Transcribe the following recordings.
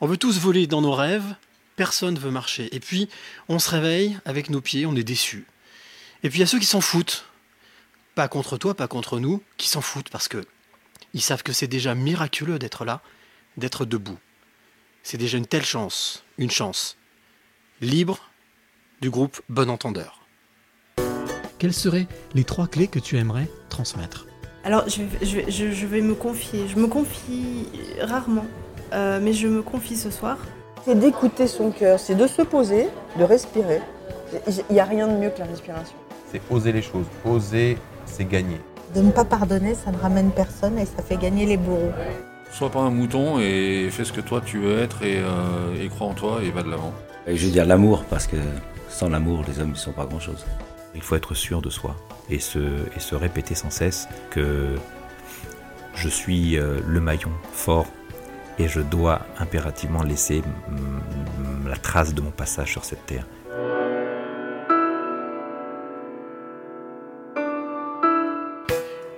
On veut tous voler dans nos rêves, personne ne veut marcher. Et puis, on se réveille avec nos pieds, on est déçus. Et puis, il y a ceux qui s'en foutent. Pas contre toi, pas contre nous, qui s'en foutent parce que ils savent que c'est déjà miraculeux d'être là, d'être debout. C'est déjà une telle chance, une chance. Libre du groupe Bon Entendeur. Quelles seraient les trois clés que tu aimerais transmettre? Alors, je, je- je- je vais me confier. Je me confie rarement, euh, mais je me confie ce soir. C'est d'écouter son cœur, c'est de se poser, de respirer. Il n'y a rien de mieux que la respiration. C'est oser les choses. Oser, c'est gagner. De ne pas pardonner, ça ne ramène personne et ça fait gagner les bourreaux. Sois pas un mouton et fais ce que toi tu veux être et, euh, et crois en toi et va de l'avant. Et je veux dire l'amour, parce que sans l'amour, les hommes ne sont pas grand-chose. Il faut être sûr de soi et se, et se répéter sans cesse que je suis euh, le maillon fort et je dois impérativement laisser la trace de mon passage sur cette terre.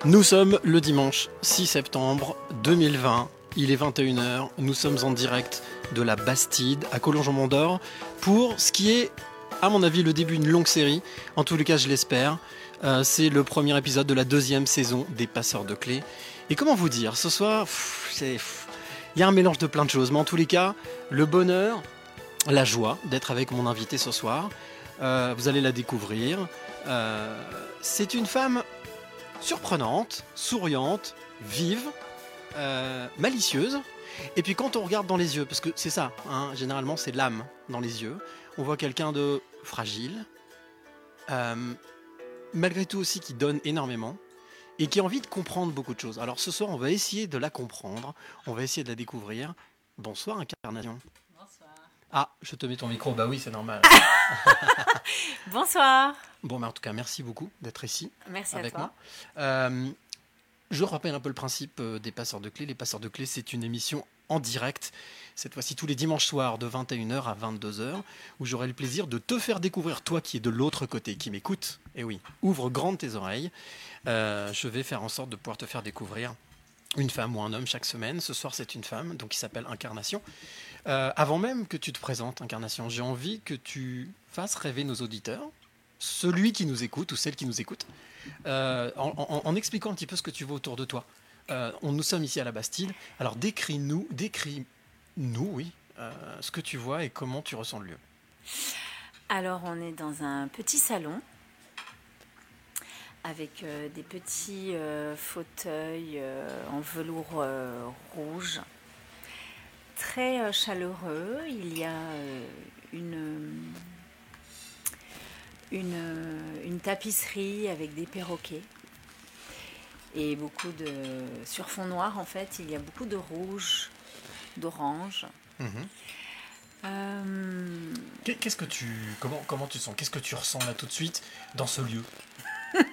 Nous sommes le dimanche 6 septembre 2020. Il est 21h. Nous sommes en direct de la Bastide à Collonges-en-Mandor pour ce qui est, à mon avis, le début d'une longue série. En tous les cas, je l'espère. Euh, c'est le premier épisode de la deuxième saison des Passeurs de clés. Et comment vous dire, ce soir, c'est, il y a un mélange de plein de choses. Mais en tous les cas, le bonheur, la joie d'être avec mon invité ce soir. Euh, vous allez la découvrir. Euh, c'est une femme surprenante, souriante, vive, euh, malicieuse. Et puis quand on regarde dans les yeux, parce que c'est ça, hein, généralement c'est l'âme dans les yeux, on voit quelqu'un de fragile, malgré tout aussi qui donne énormément et qui a envie de comprendre beaucoup de choses. Alors ce soir, on va essayer de la comprendre, on va essayer de la découvrir. Bonsoir Incarnation. Bonsoir. Ah, je te mets ton micro, bah oui, c'est normal. Bonsoir. Bon, mais en tout cas, merci beaucoup d'être ici. Merci avec à toi. moi. Euh, je rappelle un peu le principe euh, des passeurs de clés. Les passeurs de clés, c'est une émission en direct, cette fois-ci tous les dimanches soirs de 21h à 22h, où j'aurai le plaisir de te faire découvrir, toi qui es de l'autre côté, qui m'écoute. Et oui, ouvre grand tes oreilles. Euh, je vais faire en sorte de pouvoir te faire découvrir une femme ou un homme chaque semaine. Ce soir, c'est une femme, donc qui s'appelle Incarnation. Euh, avant même que tu te présentes, Incarnation, j'ai envie que tu fasses rêver nos auditeurs, celui qui nous écoute ou celle qui nous écoute, euh, en, en- en expliquant un petit peu ce que tu vois autour de toi. Euh, on, nous sommes ici à la Bastille. Alors décris-nous, décris-nous, oui, euh, ce que tu vois et comment tu ressens le lieu. Alors, on est dans un petit salon avec euh, des petits fauteuils en velours rouge, très chaleureux. Il y a une tapisserie avec des perroquets et beaucoup de. Sur fond noir, en fait, il y a beaucoup de rouge, d'orange. Euh, Qu'est- Qu'est-ce que tu, comment, comment tu sens? Qu'est-ce que tu ressens là tout de suite dans ce lieu?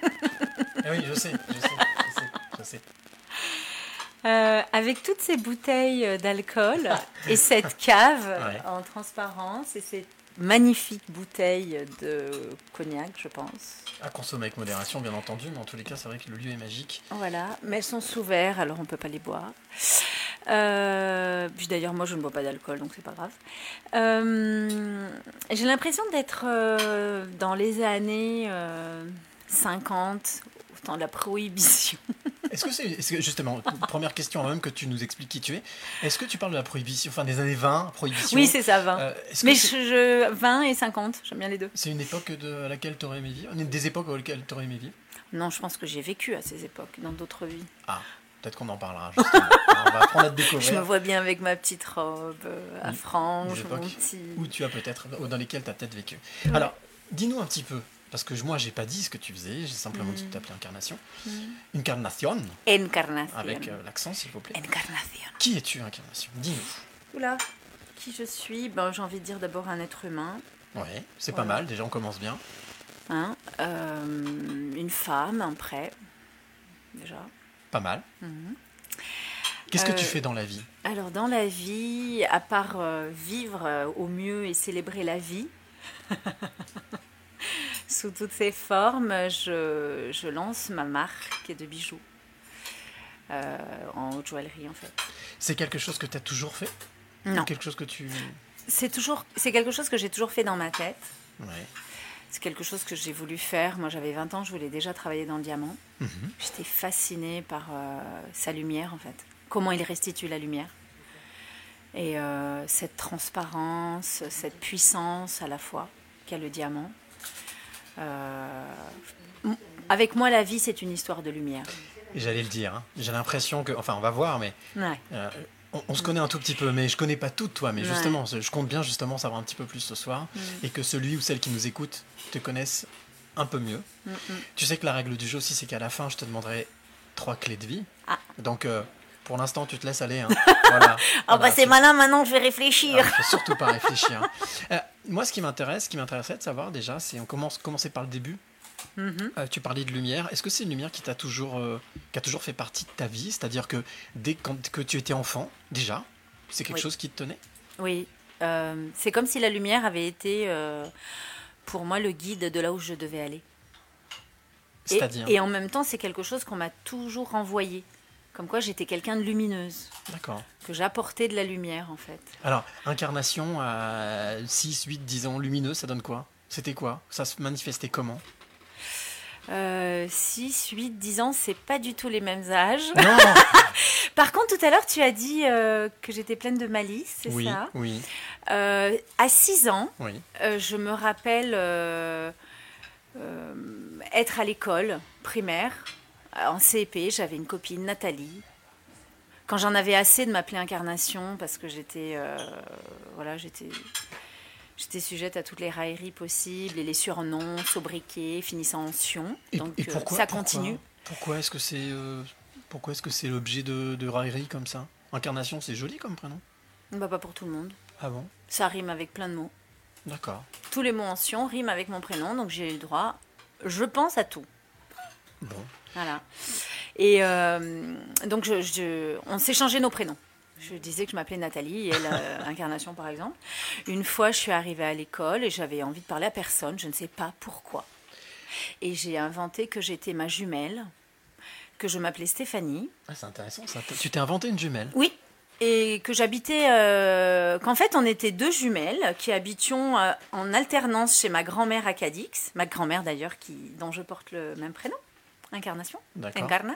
Eh Oui, je sais, je sais, je sais, je sais. Euh, avec toutes ces bouteilles euh, d'alcool et cette cave Ouais. en transparence et ces magnifiques bouteilles de cognac, je pense. À consommer avec modération, bien entendu, mais en tous les cas, c'est vrai que le lieu est magique. Voilà, mais elles sont sous verre, alors on ne peut pas les boire. Euh, puis d'ailleurs, moi je ne bois pas d'alcool, donc c'est pas grave. Euh, J'ai l'impression d'être euh, dans les années euh, 50, au temps de la prohibition. Est-ce que c'est, justement, première question avant même que tu nous expliques qui tu es, est-ce que tu parles de la prohibition, enfin des années 20, prohibition? Oui, c'est ça, 20. Euh, mais je, je- 20 et 50, j'aime bien les deux. C'est une époque de, à laquelle tu aurais aimé vivre Des époques auxquelles tu aurais aimé vivre? Non, je pense que j'ai vécu à ces époques, dans d'autres vies. Ah, peut-être qu'on en parlera. on va apprendre à te découvrir. Je me vois bien avec ma petite robe euh, à franges, mon petit... Où tu as peut-être, ou dans lesquelles tu as peut-être vécu. Alors, dis-nous un petit peu, parce que moi, j'ai pas dit ce que tu faisais, j'ai simplement dit que tu t'appelais Incarnation. Incarnation, Encarnation. avec euh, l'accent, s'il vous plaît. Encarnation. Qui es-tu, Incarnation Dis-nous. Oula, qui je suis? Ben, J'ai envie de dire d'abord un être humain, Ouais, c'est pas mal, déjà on commence bien. hein, euh, une femme, un prêt, déjà. Pas mal. Mhm. Qu'est-ce que tu Euh, fais dans la vie? Alors dans la vie, à part euh, vivre euh, au mieux et célébrer la vie, sous toutes ses formes, je, je lance ma marque de bijoux euh, en haute joaillerie en fait. C'est quelque chose que tu as toujours fait? Non. Quelque chose que tu. C'est toujours, c'est quelque chose que j'ai toujours fait dans ma tête. Ouais. C'est quelque chose que j'ai voulu faire. Moi, j'avais 20 ans, je voulais déjà travailler dans le diamant. Mhm. J'étais fascinée par euh, sa lumière, en fait. Comment il restitue la lumière. Et euh, cette transparence, cette puissance à la fois qu'a le diamant. Euh, avec moi, la vie, c'est une histoire de lumière. J'allais le dire. hein. J'ai l'impression que. Enfin, on va voir, mais. Ouais. euh, on, on se connaît un tout petit peu, mais je connais pas tout de toi. Mais Ouais. justement, je compte bien justement savoir un petit peu plus ce soir. Mm. Et que celui ou celle qui nous écoute te connaisse un peu mieux. Mm, mm. Tu sais que la règle du jeu aussi, c'est qu'à la fin, je te demanderai trois clés de vie. Ah. Donc, euh, pour l'instant, tu te laisses aller. hein. voilà. Ah Voilà, bah c'est malin, maintenant je vais réfléchir. Ah, faut surtout pas réfléchir. Euh, moi, ce qui m'intéresse, ce qui m'intéresserait de savoir déjà, c'est on commence commencer par le début. Mhm. Euh, tu parlais de lumière. Est-ce que c'est une lumière qui t'a toujours, euh, qui a toujours fait partie de ta vie? C'est-à-dire que dès quand, que tu étais enfant, déjà, c'est quelque Oui. chose qui te tenait? Oui, c'est comme si la lumière avait été pour moi le guide de là où je devais aller. Et, et en même temps, c'est quelque chose qu'on m'a toujours renvoyé. Comme quoi j'étais quelqu'un de lumineuse, D'accord. que j'apportais de la lumière en fait. Alors, incarnation à 6, 8, 10 ans, lumineux, ça donne quoi? C'était quoi? Ça se manifestait comment? Euh, 6, 8, 10 ans, c'est pas du tout les mêmes âges. Non Par contre, tout à l'heure, tu as dit euh, que j'étais pleine de malice, c'est Oui, ça? oui, Euh, À 6 ans, oui. Euh, je me rappelle être à l'école primaire, en CP, j'avais une copine, Nathalie. Quand j'en avais assez de m'appeler Incarnation, parce que j'étais euh, voilà, j'étais j'étais sujette à toutes les railleries possibles et les surnoms, sobriquets, finissant en Sion. Et, Donc et euh, pourquoi ça continue. Pourquoi est-ce que c'est euh, pourquoi est-ce que c'est l'objet de, de raillerie comme ça? Incarnation, c'est joli comme prénom? Bah, pas pour tout le monde. Ah bon? Ça rime avec plein de mots. D'accord. Tous les mots en Sion riment avec mon prénom, donc j'ai eu le droit, je pense à tout. Bon. Voilà. Et euh, donc, je, je- on s'est changé nos prénoms. Je disais que je m'appelais Nathalie et elle, euh, Incarnation, par exemple. Une fois, je suis arrivée à l'école et j'avais envie de parler à personne, je ne sais pas pourquoi. Et j'ai inventé que j'étais ma jumelle, que je m'appelais Stéphanie. Ah, c'est intéressant ça. Tu t'es inventé une jumelle Oui. Et que j'habitais, euh, qu'en fait on était deux jumelles qui habitions euh, en alternance chez ma grand-mère à Cadix, ma grand-mère d'ailleurs qui, dont je porte le même prénom, Incarnation, D'accord. Incarna.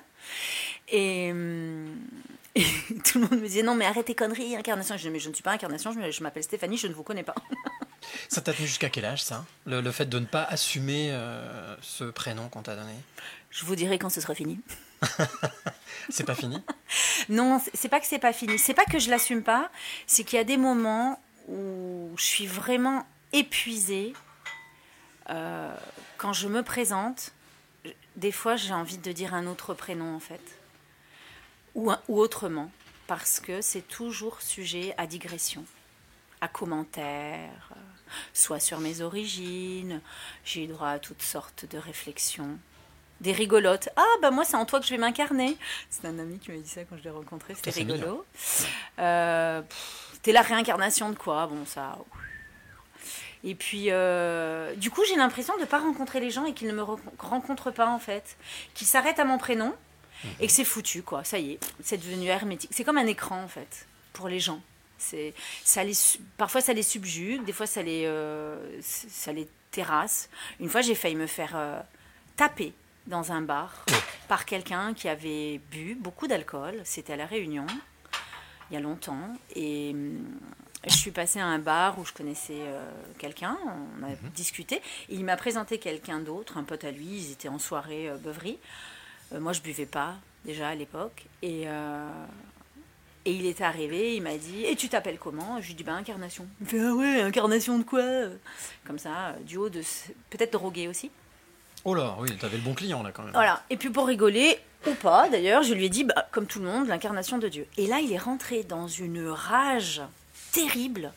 Et, hum, et tout le monde me disait non mais arrête tes conneries, Incarnation. Je disais mais je ne suis pas Incarnation, je m'appelle Stéphanie, je ne vous connais pas. Ça t'a tenu jusqu'à quel âge ça? Le, le fait de ne pas assumer euh, ce prénom qu'on t'a donné? Je vous dirai quand ce sera fini. C'est pas fini? Non, c'est- pas que c'est pas fini. C'est pas que je l'assume pas. C'est qu'il y a des moments où je suis vraiment épuisée. Euh, quand je me présente, des fois j'ai envie de dire un autre prénom en fait. Ou, autrement. Parce que c'est toujours sujet à digression, à commentaires, soit sur mes origines. J'ai eu droit à toutes sortes de réflexions des rigolotes. Ah, bah moi, c'est en toi que je vais m'incarner. C'est un ami qui m'a dit ça quand je l'ai rencontré. C'était rigolo. Euh, T'es la réincarnation de quoi? Bon, ça. Et puis, euh, du coup, j'ai l'impression de ne pas rencontrer les gens et qu'ils ne me re- rencontrent pas, en fait. Qu'ils s'arrêtent à mon prénom et que c'est foutu, quoi. Ça y est, c'est devenu hermétique. C'est comme un écran, en fait, pour les gens. Ça parfois, ça les subjugue, des fois, ça les, euh, ça les terrasse. Une fois, j'ai failli me faire euh, taper dans un bar par quelqu'un qui avait bu beaucoup d'alcool. C'était à La Réunion, il y a longtemps. Et hum, je suis passée à un bar où je connaissais euh, quelqu'un, on a discuté. Et il m'a présenté quelqu'un d'autre, un pote à lui. Ils étaient en soirée euh, beuverie. Euh, moi, je buvais pas déjà à l'époque. Et, euh, et il est arrivé, il m'a dit Et tu t'appelles comment? Je lui ai dit Bah, Incarnation. Il me fait Ah ouais, Incarnation de quoi? Comme ça, du haut de. Peut-être drogué aussi. Oh là, oui, t'avais le bon client là quand même. Voilà. Et puis pour rigoler, ou pas d'ailleurs, je lui ai dit, bah, comme tout le monde, l'incarnation de Dieu. Et là, il est rentré dans une rage terrible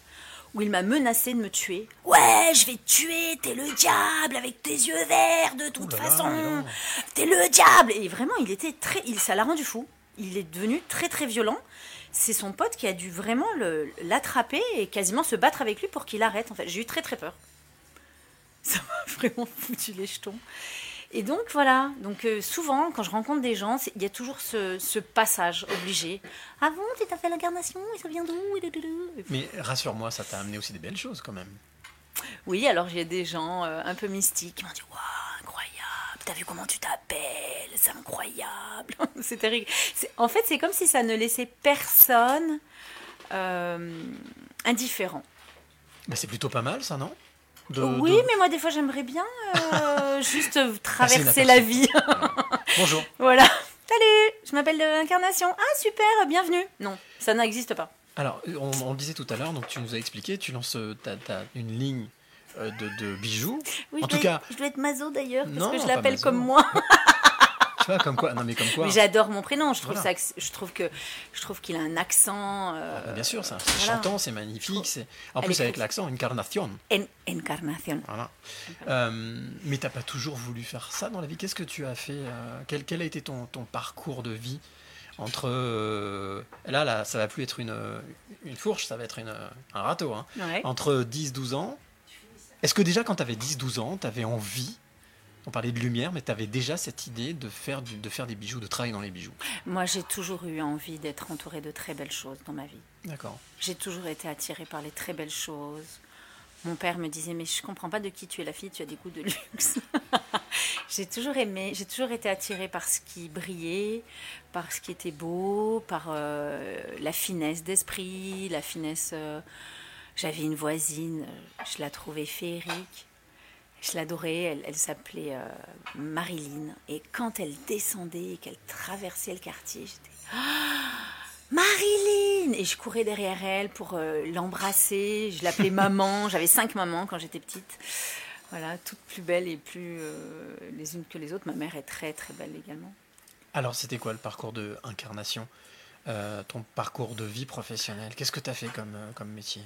où il m'a menacé de me tuer. Ouais, je vais te tuer, t'es le diable avec tes yeux verts de toute façon. T'es le diable. Et vraiment, il était très, il, ça l'a rendu fou. Il est devenu très très violent. C'est son pote qui a dû vraiment l'attraper et quasiment se battre avec lui pour qu'il arrête. En fait, j'ai eu très très peur. Ça m'a vraiment foutu les jetons. Et donc voilà, donc euh, souvent quand je rencontre des gens, il y a toujours ce, ce passage obligé. Ah bon, tu t'as fait l'incarnation et ça vient d'où Mais rassure-moi, ça t'a amené aussi des belles choses quand même. Oui, alors j'ai des gens euh, un peu mystiques qui m'ont dit Waouh, incroyable, t'as vu comment tu t'appelles C'est incroyable. C'est- En fait, c'est comme si ça ne laissait personne euh, indifférent. Bah, c'est plutôt pas mal ça, non? De- oui, de- mais moi, des fois, j'aimerais bien euh, juste traverser la vie. Bonjour. voilà. Salut, je m'appelle euh, Incarnation. Ah, super, bienvenue. Non, ça n'existe pas. Alors, on, on le disait tout à l'heure, donc tu nous as expliqué, tu lances euh, t'as- t'as une ligne de, de bijoux. Oui, En je tout dois cas- être- je dois être Mazo d'ailleurs, parce Non, que je l'appelle comme moi. Tu vois, comme quoi Non, mais comme quoi Mais j'adore mon prénom. Je trouve Voilà. ça, je trouve que, je trouve qu'il a un accent. euh, Bah, Bien sûr, c'est voilà. chantant, c'est magnifique. c'est En plus, avec l'accent, incarnation. En- Encarnation. Voilà. Euh, mais t'as pas toujours voulu faire ça dans la vie. Qu'est-ce que tu as fait euh, quel, quel a été ton, ton parcours de vie entre euh, là, là, ça va plus être une, une fourche, ça va être une, un râteau. hein. Ouais. Entre 10-12 ans. Est-ce que déjà quand tu avais 10-12 ans, tu avais envie on parlait de lumière, mais tu avais déjà cette idée de faire, du- de faire des bijoux, de travailler dans les bijoux. Moi, j'ai toujours eu envie d'être entourée de très belles choses dans ma vie. D'accord. J'ai toujours été attirée par les très belles choses. Mon père me disait mais je comprends pas de qui tu es la fille, tu as des goûts de luxe. j'ai toujours aimé, j'ai toujours été attirée par ce qui brillait, par ce qui était beau, par euh, la finesse d'esprit, la finesse. euh, J'avais une voisine, euh, je la trouvais féerique. Je l'adorais, elle, elle s'appelait euh, Marilyn. Et quand elle descendait et qu'elle traversait le quartier, j'étais Marilyn Et je courais derrière elle pour euh, l'embrasser. Je l'appelais maman. J'avais cinq mamans quand j'étais petite. Voilà, toutes plus belles et plus euh, les unes que les autres. Ma mère est très très belle également. Alors, c'était quoi le parcours de incarnation Ton parcours de vie professionnelle? Qu'est-ce que tu as fait comme, comme métier?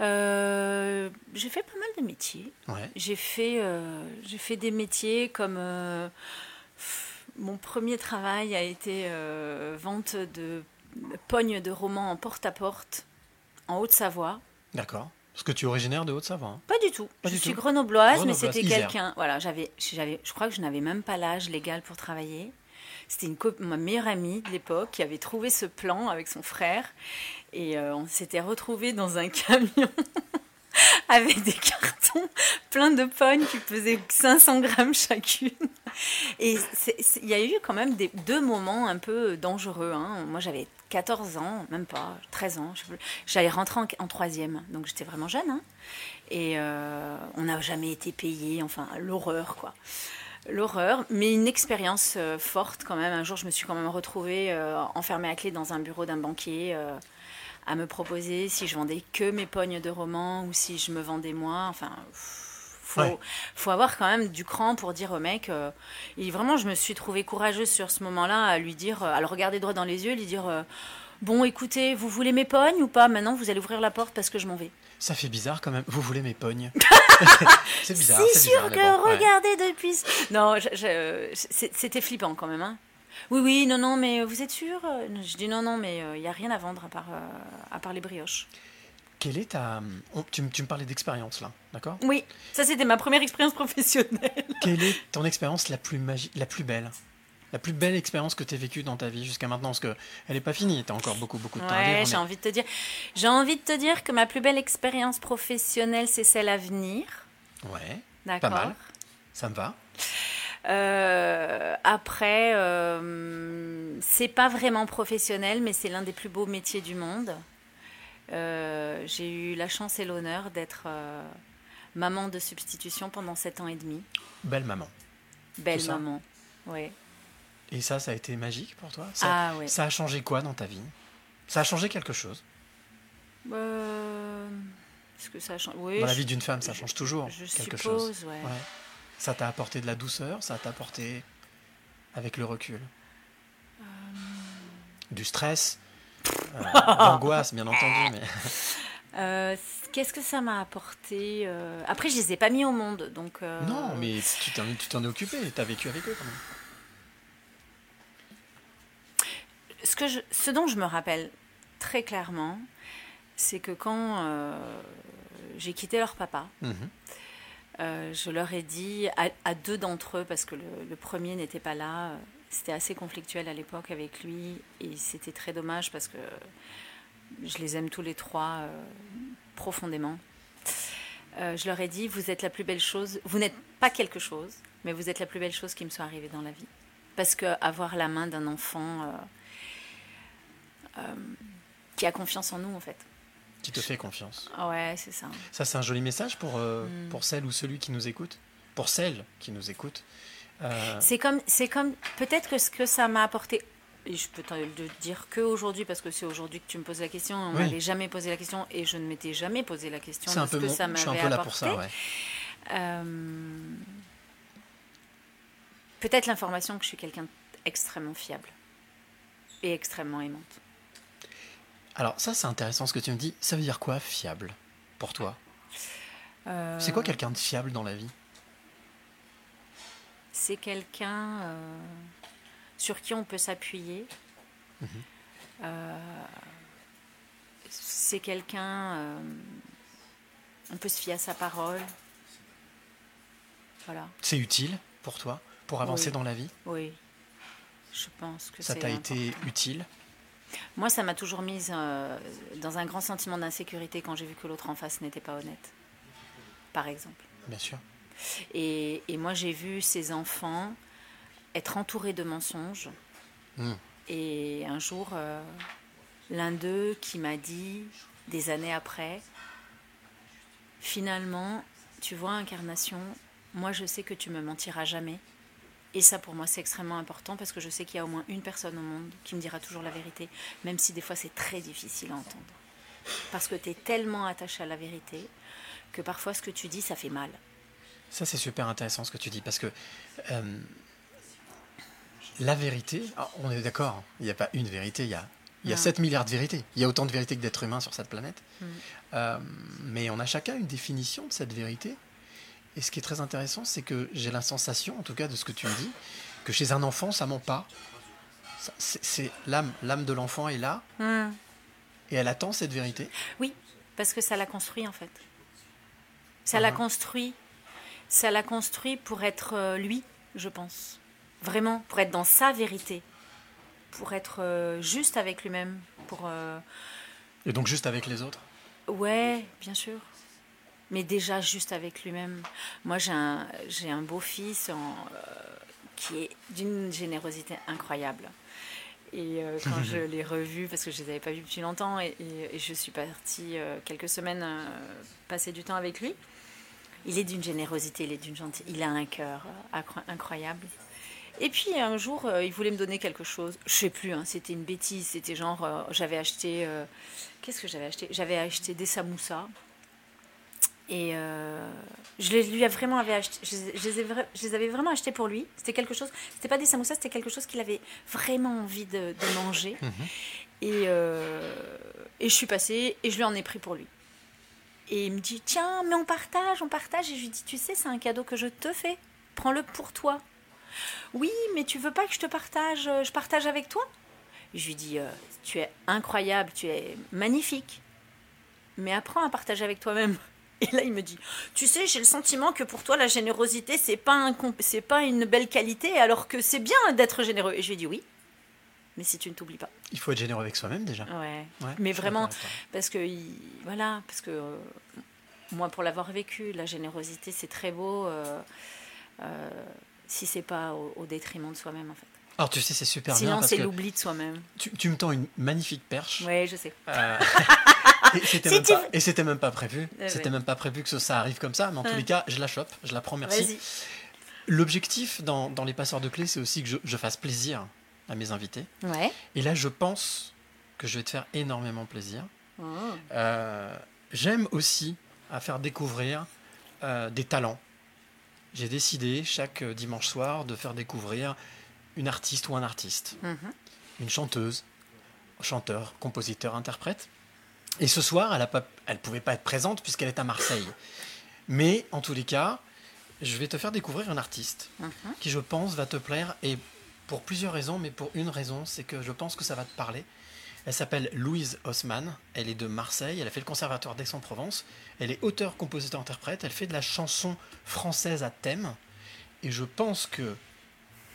Euh, j'ai fait pas mal de métiers. Ouais. J'ai fait, euh, j'ai fait des métiers comme euh, mon premier travail a été vente de pognes de romans en porte-à-porte en Haute-Savoie. D'accord. Parce que tu es originaire de Haute-Savoie. hein Pas du tout. Pas je du suis tout. grenobloise, mais Grenobloise, c'était quelqu'un. Voilà, j'avais, j'avais, je crois que je n'avais même pas l'âge légal pour travailler. C'était une ma meilleure amie de l'époque qui avait trouvé ce plan avec son frère et euh, on s'était retrouvés dans un camion avec des cartons pleins de pognes qui pesaient 500 grammes chacune. Et il y a eu quand même deux moments un peu dangereux. hein. Moi, j'avais 14 ans, même pas, 13 ans. J'allais rentrer en, troisième, donc j'étais vraiment jeune. hein. Et euh, on n'a jamais été payé, enfin, l'horreur, quoi. L'horreur, mais une expérience euh, forte quand même. Un jour, je me suis quand même retrouvée enfermée à clé dans un bureau d'un banquier à me proposer si je vendais que mes pognes de romans ou si je me vendais moi. Enfin, faut, Ouais. faut avoir quand même du cran pour dire au mec. euh, et vraiment, je me suis trouvée courageuse sur ce moment-là à lui dire, euh, à le regarder droit dans les yeux, lui dire euh, Bon, écoutez, vous voulez mes pognes ou pas? Maintenant, vous allez ouvrir la porte parce que je m'en vais. Ça fait bizarre quand même. Vous voulez mes pognes? C'est bizarre. C'est sûr bizarre, que ouais. regardez depuis. Non, c'était flippant quand même. hein. Oui, oui, non, non, mais vous êtes sûr Je dis non, non, mais il n'y a rien à vendre à part, euh, à part les brioches. Quelle est ta. on- tu, me- tu me parlais d'expérience là, d'accord? Oui, ça c'était ma première expérience professionnelle. Quelle est ton expérience la plus la plus belle? La plus belle expérience que tu as vécue dans ta vie jusqu'à maintenant Parce qu'elle n'est pas finie, tu as encore beaucoup, beaucoup de temps à Ouais, vivre. j'ai mais- envie de te dire. J'ai envie de te dire que ma plus belle expérience professionnelle, c'est celle à venir. Ouais, D'accord. mal. ça me va. Euh, après, euh, c'est pas vraiment professionnel, mais c'est l'un des plus beaux métiers du monde. Euh, J'ai eu la chance et l'honneur d'être euh, maman de substitution pendant sept ans et demi. Belle maman. Belle maman. Ouais. Et ça, ça a été magique pour toi? Ça, Ah ouais. ça a changé quoi dans ta vie? Ça a changé quelque chose? Euh, que ça a changé Oui. Dans la je- vie d'une femme, ça change toujours Je quelque suppose, chose. ouais. Ouais. Ça t'a apporté de la douceur, ça t'a apporté avec le recul Euh. du stress, euh, l'angoisse, bien entendu. Mais... Euh, Qu'est-ce que ça m'a apporté euh, Après, je les ai pas mis au monde, donc. Non, mais tu t'en, es occupé, tu as vécu avec eux quand même. ce, que je, ce dont je me rappelle très clairement, c'est que quand j'ai quitté leur papa, Mhm. Euh, je leur ai dit à, deux d'entre eux, parce que le, premier n'était pas là, c'était assez conflictuel à l'époque avec lui, et c'était très dommage parce que je les aime tous les trois euh, profondément. Euh, je leur ai dit, vous êtes la plus belle chose, vous n'êtes pas quelque chose, mais vous êtes la plus belle chose qui me soit arrivée dans la vie. Parce que avoir la main d'un enfant qui a confiance en nous, en fait. Qui te fait confiance. Ouais, c'est ça. Ça, c'est un joli message pour, euh, Mm. pour celle ou celui qui nous écoute. Pour celle qui nous écoute. Euh, C'est comme, c'est comme, peut-être que ce que ça m'a apporté, et je peux te le dire que aujourd'hui, parce que c'est aujourd'hui que tu me poses la question, on Oui. m'avait jamais posé la question, et je ne m'étais jamais posé la question c'est un peu que mon- ça je suis un peu là apporté. pour ça, ouais. Euh, peut-être l'information que je suis quelqu'un d'extrêmement fiable et extrêmement aimante. Alors, ça, c'est intéressant ce que tu me dis. Ça veut dire quoi, fiable, pour toi? Euh, C'est quoi quelqu'un de fiable dans la vie? C'est quelqu'un euh, sur qui on peut s'appuyer. Mhm. Euh, c'est quelqu'un. on peut se fier à sa parole. Voilà. C'est utile pour toi, pour avancer Oui. dans la vie? Oui. Je pense que Ça t'a été utile? Moi, ça m'a toujours mise euh, dans un grand sentiment d'insécurité quand j'ai vu que l'autre en face n'était pas honnête. Par exemple. Bien sûr. Et, et moi, j'ai vu ces enfants être entourés de mensonges. Mm. Et un jour, euh, l'un d'eux qui m'a dit, des années après, finalement, tu vois, incarnation, moi je sais que tu me mentiras jamais. Et ça, pour moi, c'est extrêmement important parce que je sais qu'il y a au moins une personne au monde qui me dira toujours la vérité, même si des fois c'est très difficile à entendre. Parce que tu es tellement attaché à la vérité que parfois ce que tu dis, ça fait mal. Ça, c'est super intéressant ce que tu dis, parce que euh, la vérité, ah, on est d'accord, il n'y a pas une vérité, il y a, il y a Non. 7 milliards de vérités. Il y a autant de vérités que d'êtres humains sur cette planète. Mm. Euh, mais on a chacun une définition de cette vérité. Et ce qui est très intéressant, c'est que j'ai la sensation, en tout cas de ce que tu me dis, que chez un enfant, ça ment pas. C'est l'âme, l'âme de l'enfant est là, Hmm. et elle attend cette vérité. Oui, parce que ça l'a construit en fait. Ça l'a Mhm. construit. Ça l'a construit pour être euh, lui, je pense. Vraiment, pour être dans sa vérité. Pour être euh, juste avec lui-même. Pour. euh, Et donc juste avec les autres? Ouais, bien sûr. Mais déjà juste avec lui-même. Moi, j'ai un, beau-fils euh, qui est d'une générosité incroyable. Et euh, quand je l'ai revu, parce que je ne les avais pas vus depuis longtemps, et, et- et je suis partie euh, quelques semaines passer du temps avec lui, il est d'une générosité, il est d'une gentillesse, il a un cœur incro- incroyable. Et puis un jour, euh, il voulait me donner quelque chose. Je sais plus, hein, c'était une bêtise. C'était genre, euh, j'avais acheté. euh, Qu'est-ce que j'avais acheté? J'avais acheté des samoussas. Et euh, je les lui ai vraiment avais acheté. Je, les- je les ai je les avais vraiment achetés pour lui. C'était quelque chose. C'était pas des samoussas, c'était quelque chose qu'il avait vraiment envie de, de manger. Et, euh, et je suis passée et je lui en ai pris pour lui. Et il me dit Tiens, mais on partage, on partage. Et je lui dis Tu sais, c'est un cadeau que je te fais. Prends-le pour toi. Oui, mais tu veux pas que je te partage euh, Je partage avec toi? Je lui dis Tu es incroyable, tu es magnifique. Mais apprends à partager avec toi-même. Et là, il me dit Tu sais, j'ai le sentiment que pour toi, la générosité, c'est pas, un c'est pas une belle qualité, alors que c'est bien d'être généreux. Et je lui ai dit Oui, mais si tu ne t'oublies pas. Il faut être généreux avec soi-même déjà. Ouais. Ouais, Mais vraiment, parce que il- voilà, parce que euh, moi, pour l'avoir vécu, la générosité, c'est très beau. euh, euh, si c'est pas au, au détriment de soi-même, en fait. Alors tu sais, c'est super bien Sinon, c'est l'oubli de soi-même. tu, tu me tends une magnifique perche. Oui, je sais. Euh, et c'était Si même, tu pas- veux- et c'était même pas prévu. Eh c'était ouais. même pas prévu que ça, ça arrive comme ça. Mais en tous les cas, je la chope, je la prends, merci. Vas-y. L'objectif dans, dans les passeurs de clés, c'est aussi que je, je fasse plaisir à mes invités. Ouais. Et là, je pense que je vais te faire énormément plaisir. Oh. Euh, J'aime aussi à faire découvrir euh, des talents. J'ai décidé chaque euh, dimanche soir de faire découvrir une artiste ou un artiste, Mhm. une chanteuse, chanteur, compositeur, interprète. Et ce soir, elle ne pouvait pas être présente puisqu'elle est à Marseille. Mais en tous les cas, je vais te faire découvrir un artiste Mhm. qui, je pense, va te plaire. Et pour plusieurs raisons, mais pour une raison, c'est que je pense que ça va te parler. Elle s'appelle Louise Haussmann. Elle est de Marseille. Elle a fait le conservatoire d'Aix-en-Provence. Elle est auteur, compositeur, interprète. Elle fait de la chanson française à thème. Et je pense que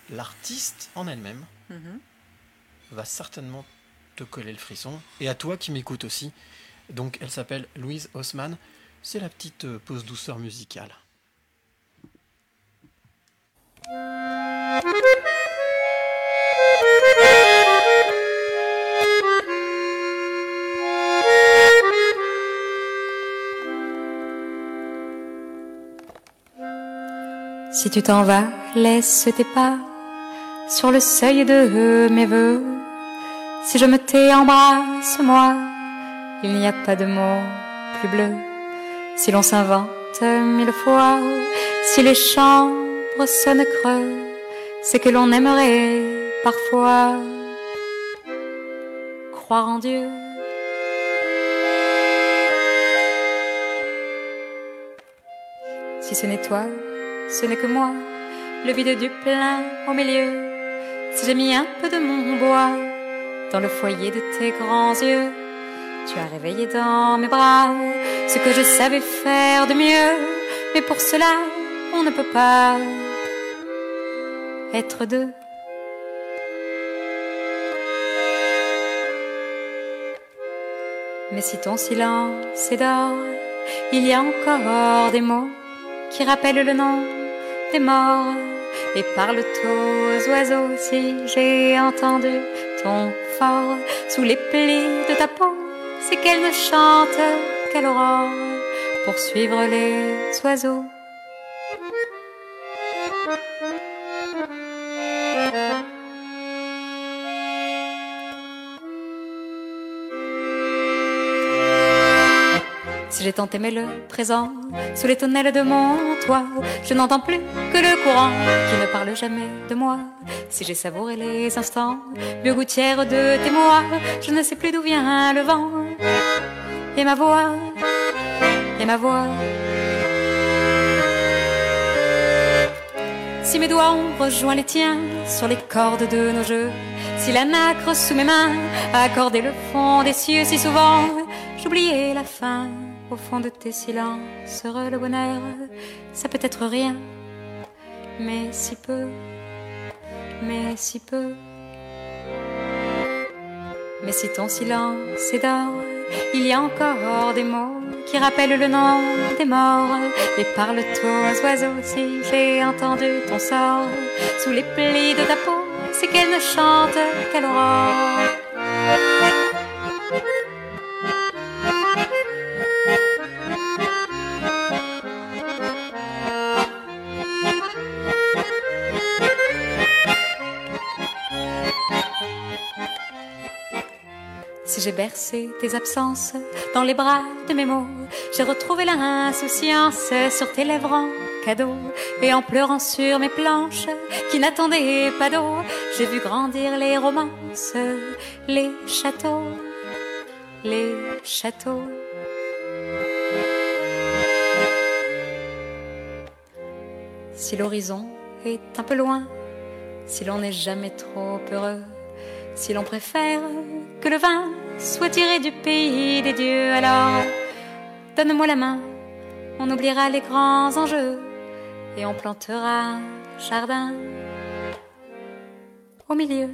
l'artiste en elle-même Mhm. va certainement te coller le frisson. Et à toi qui m'écoutes aussi. Donc elle s'appelle Louise Haussmann. C'est la petite euh, pause douceur musicale. Si tu t'en vas, laisse tes pas sur le seuil de mes voeux. Si je me tais, embrasse-moi. Il n'y a pas de mots plus bleus. Si l'on s'invente mille fois, si les chambres sonnent creux, c'est que l'on aimerait parfois croire en Dieu. Si ce n'est toi, ce n'est que moi, le vide du plein au milieu. Si j'ai mis un peu de mon bois dans le foyer de tes grands yeux, tu as réveillé dans mes bras ce que je savais faire de mieux. Mais pour cela, on ne peut pas être deux. Mais si ton silence est d'or, il y a encore des mots qui rappellent le nom des morts et parle aux oiseaux si j'ai entendu ton sous les plis de ta peau. C'est qu'elle ne chante qu'à l'aurore pour suivre les oiseaux j'ai tant aimé le présent, sous les tonnelles de mon toit, je n'entends plus que le courant qui ne parle jamais de moi. Si j'ai savouré les instants, le gouttière de tes mois, je ne sais plus d'où vient le vent. Et ma voix, et ma voix. Si mes doigts ont rejoint les tiens sur les cordes de nos jeux, si la nacre sous mes mains a accordé le fond des cieux si souvent, j'oubliais la fin au fond de tes silences, le bonheur, ça peut être rien, mais si peu, mais si peu. Mais si ton silence est d'or, il y a encore des mots qui rappellent le nom des morts. Et parle aux oiseaux si j'ai entendu ton sort sous les plis de ta peau, c'est qu'elle ne chante qu'à l'aurore. J'ai bercé tes absences dans les bras de mes mots, j'ai retrouvé l'insouciance sur tes lèvres en cadeau. Et en pleurant sur mes planches qui n'attendaient pas d'eau, j'ai vu grandir les romances, les châteaux, les châteaux. Si l'horizon est un peu loin, si l'on n'est jamais trop heureux, si l'on préfère que le vin soit tiré du pays des dieux, alors donne-moi la main, on oubliera les grands enjeux et on plantera un jardin au milieu.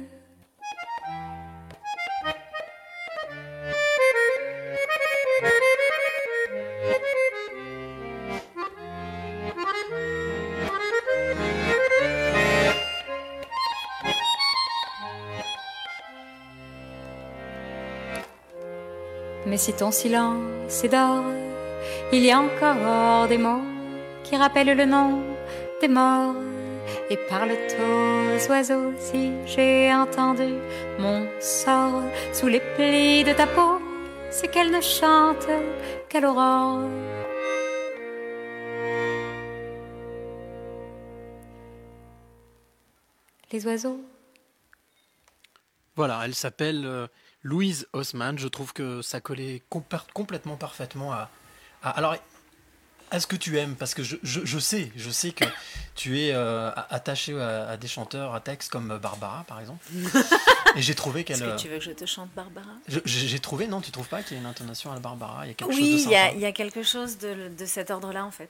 Mais si ton silence est d'or, il y a encore des mots qui rappellent le nom des morts. Et parle aux oiseaux si j'ai entendu mon sort sous les plis de ta peau, c'est qu'elle ne chante qu'à l'aurore. Les oiseaux Voilà, elle s'appelle euh, Louise Haussmann. Je trouve que ça collait complètement parfaitement à, à- alors à ce que tu aimes, parce que je, je- je sais, je sais que tu es euh, attaché à, à des chanteurs à texte comme Barbara, par exemple. Et j'ai trouvé Est-ce qu'elle. que euh, tu veux que je te chante Barbara? J'ai trouvé, non, tu trouves pas qu'il y a une intonation à la Barbara? Il y a quelque chose de Oui, il y, a- sympa. il y a quelque chose de, de cet ordre-là en fait.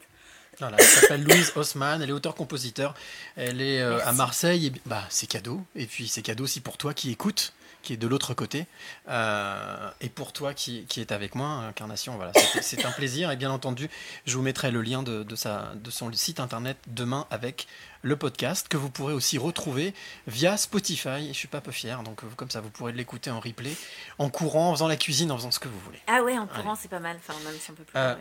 Voilà, elle s'appelle Louise Haussmann, elle est auteure-compositeur. Elle est euh, à. Marseille, et bah, c'est cadeau. Et puis c'est cadeau aussi pour toi qui écoute, qui est de l'autre côté. Euh, et pour toi qui, qui est avec moi, Incarnation, voilà, c'est- un plaisir. Et bien entendu, je vous mettrai le lien de, de sa, de son site internet demain avec le podcast que vous pourrez aussi retrouver via Spotify. Et je suis pas peu fier, donc euh, comme ça vous pourrez l'écouter en replay, en courant, en faisant la cuisine, en faisant ce que vous voulez. Ah ouais, en courant c'est pas mal, enfin même si on peut plus. Euh.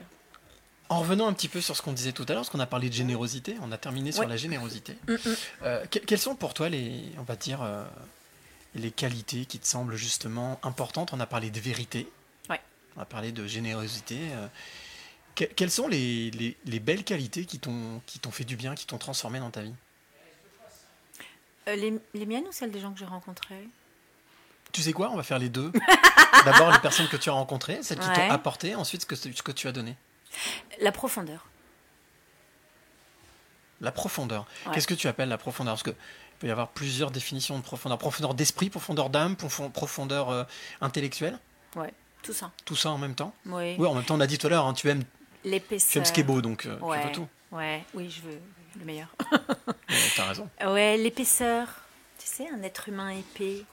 En revenant un petit peu sur ce qu'on disait tout à l'heure, parce qu'on a parlé de générosité, on a terminé sur la générosité. Mm, mm. Euh, que- quelles sont pour toi les, on va dire, euh, les qualités qui te semblent justement importantes On a parlé de vérité, Ouais. on a parlé de générosité. euh, que- quelles sont les, les- les belles qualités qui t'ont fait du bien, qui t'ont transformé dans ta vie? Euh, les, les miennes ou celles des gens que j'ai rencontrés? Tu sais quoi? On va faire les deux. D'abord les personnes que tu as rencontrées, celles qui Ouais. t'ont apporté, ensuite ce que, ce que tu as donné. La profondeur. La profondeur. Ouais. Qu'est-ce que tu appelles la profondeur? Parce que peut y avoir plusieurs définitions de profondeur. Profondeur d'esprit, profondeur d'âme, profon- profondeur euh, intellectuelle. Ouais, tout ça. Tout ça en même temps. Oui. Oui, en même temps, on a dit tout à l'heure, hein, tu aimes, L'épaisseur. tu aimes ce qui est beau, donc euh, ouais. tu veux tout. Ouais, oui, je veux le meilleur. Ouais, T'as raison. ouais, l'épaisseur. Tu sais, un être humain épais.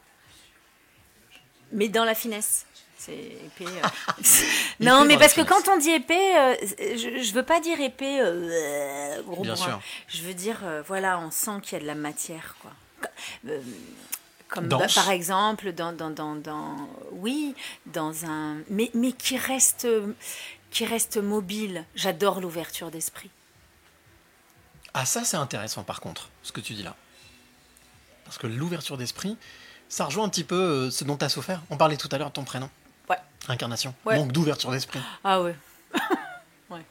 Mais dans la finesse. C'est épais. euh. non, mais parce que quand on dit épais, euh, je, je veux pas dire épais, euh, gros Bien sûr. Je veux dire, voilà, on sent qu'il y a de la matière, quoi. Comme bah, par exemple, dans, dans, dans, dans- oui, dans un, mais, mais qui reste, qui reste mobile. J'adore l'ouverture d'esprit. Ah, ça, c'est intéressant par contre, ce que tu dis là. Parce que l'ouverture d'esprit, ça rejoint un petit peu ce dont tu as souffert. On parlait tout à l'heure de ton prénom. Ouais. Incarnation. Ouais. Manque d'ouverture d'esprit. Ah ouais. ouais.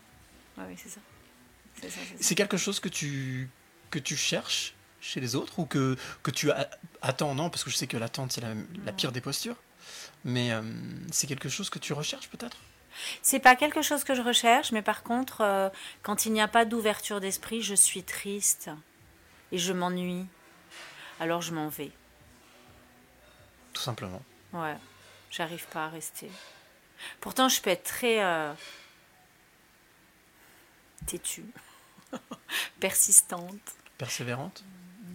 Ouais, oui, c'est ça. C'est ça, c'est ça. C'est quelque chose que tu, que tu cherches chez les autres ou que, que tu a- attends, non, parce que je sais que l'attente, c'est la, la pire des postures. Mais euh, c'est quelque chose que tu recherches peut-être? C'est pas quelque chose que je recherche, mais par contre, euh, quand il n'y a pas d'ouverture d'esprit, je suis triste et je m'ennuie. Alors je m'en vais. Tout simplement. Ouais, j'arrive pas à rester. Pourtant, je peux être très euh, têtue, persistante, Persévérante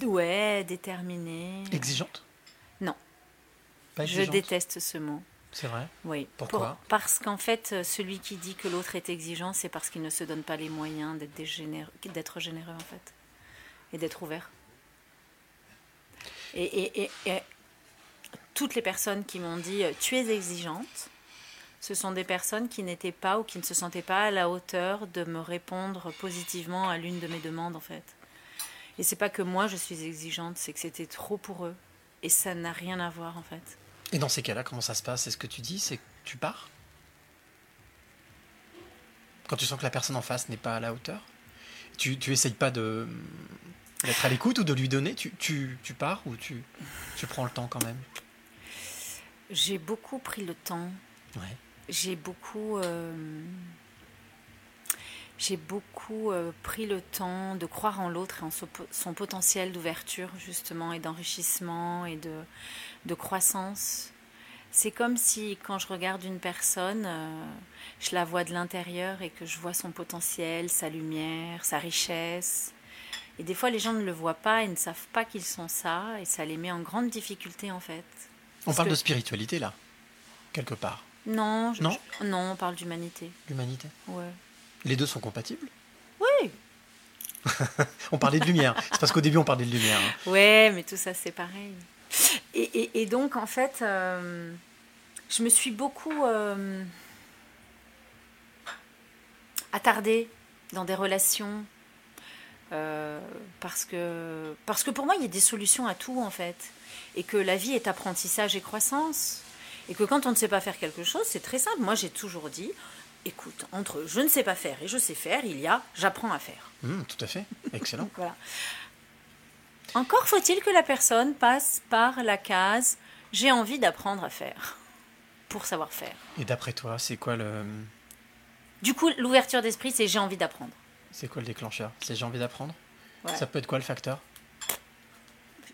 ouais, déterminée. Exigeante Non. Pas Je déteste ce mot. C'est vrai Oui. Pourquoi Parce qu'en fait, celui qui dit que l'autre est exigeant, c'est parce qu'il ne se donne pas les moyens d'être généreux, d'être généreux en fait, et d'être ouvert. Et, et- et- et toutes les personnes qui m'ont dit euh, tu es exigeante, ce sont des personnes qui n'étaient pas ou qui ne se sentaient pas à la hauteur de me répondre positivement à l'une de mes demandes en fait. Et c'est pas que moi je suis exigeante, c'est que c'était trop pour eux. Et ça n'a rien à voir en fait. Et dans ces cas-là, comment ça se passe? C'est ce que tu dis C'est que tu pars? Quand tu sens que la personne en face n'est pas à la hauteur? Tu, tu essayes pas de d'être à l'écoute ou de lui donner? Tu, tu, tu pars ou tu, tu prends le temps quand même? J'ai beaucoup pris le temps. Ouais. J'ai beaucoup, euh, j'ai beaucoup euh, pris le temps de croire en l'autre et en son potentiel d'ouverture justement et d'enrichissement et de, de croissance. C'est comme si quand je regarde une personne, euh, je la vois de l'intérieur et que je vois son potentiel, sa lumière, sa richesse. Et des fois, les gens ne le voient pas et ne savent pas qu'ils sont ça et ça les met en grande difficulté en fait. On parle que- de spiritualité là, quelque part. Non, je- Non je- non, on parle d'humanité. L'humanité. Ouais. Les deux sont compatibles? Oui. On parlait de lumière. C'est parce qu'au début on parlait de lumière. hein. Ouais, mais tout ça c'est pareil. Et, et- et donc en fait, euh, je me suis beaucoup euh, attardée dans des relations euh, parce que parce que pour moi il y a des solutions à tout en fait et que la vie est apprentissage et croissance et que quand on ne sait pas faire quelque chose c'est très simple. Moi j'ai toujours dit, écoute, entre je ne sais pas faire et je sais faire, il y a j'apprends à faire. Hum, tout à fait. Excellent. Voilà. Encore faut-il que la personne passe par la case j'ai envie d'apprendre à faire pour savoir faire. Et d'après toi, c'est quoi le Du coup, l'ouverture d'esprit, c'est j'ai envie d'apprendre. C'est quoi le déclencheur? C'est j'ai envie d'apprendre? Ouais. Ça peut être quoi le facteur?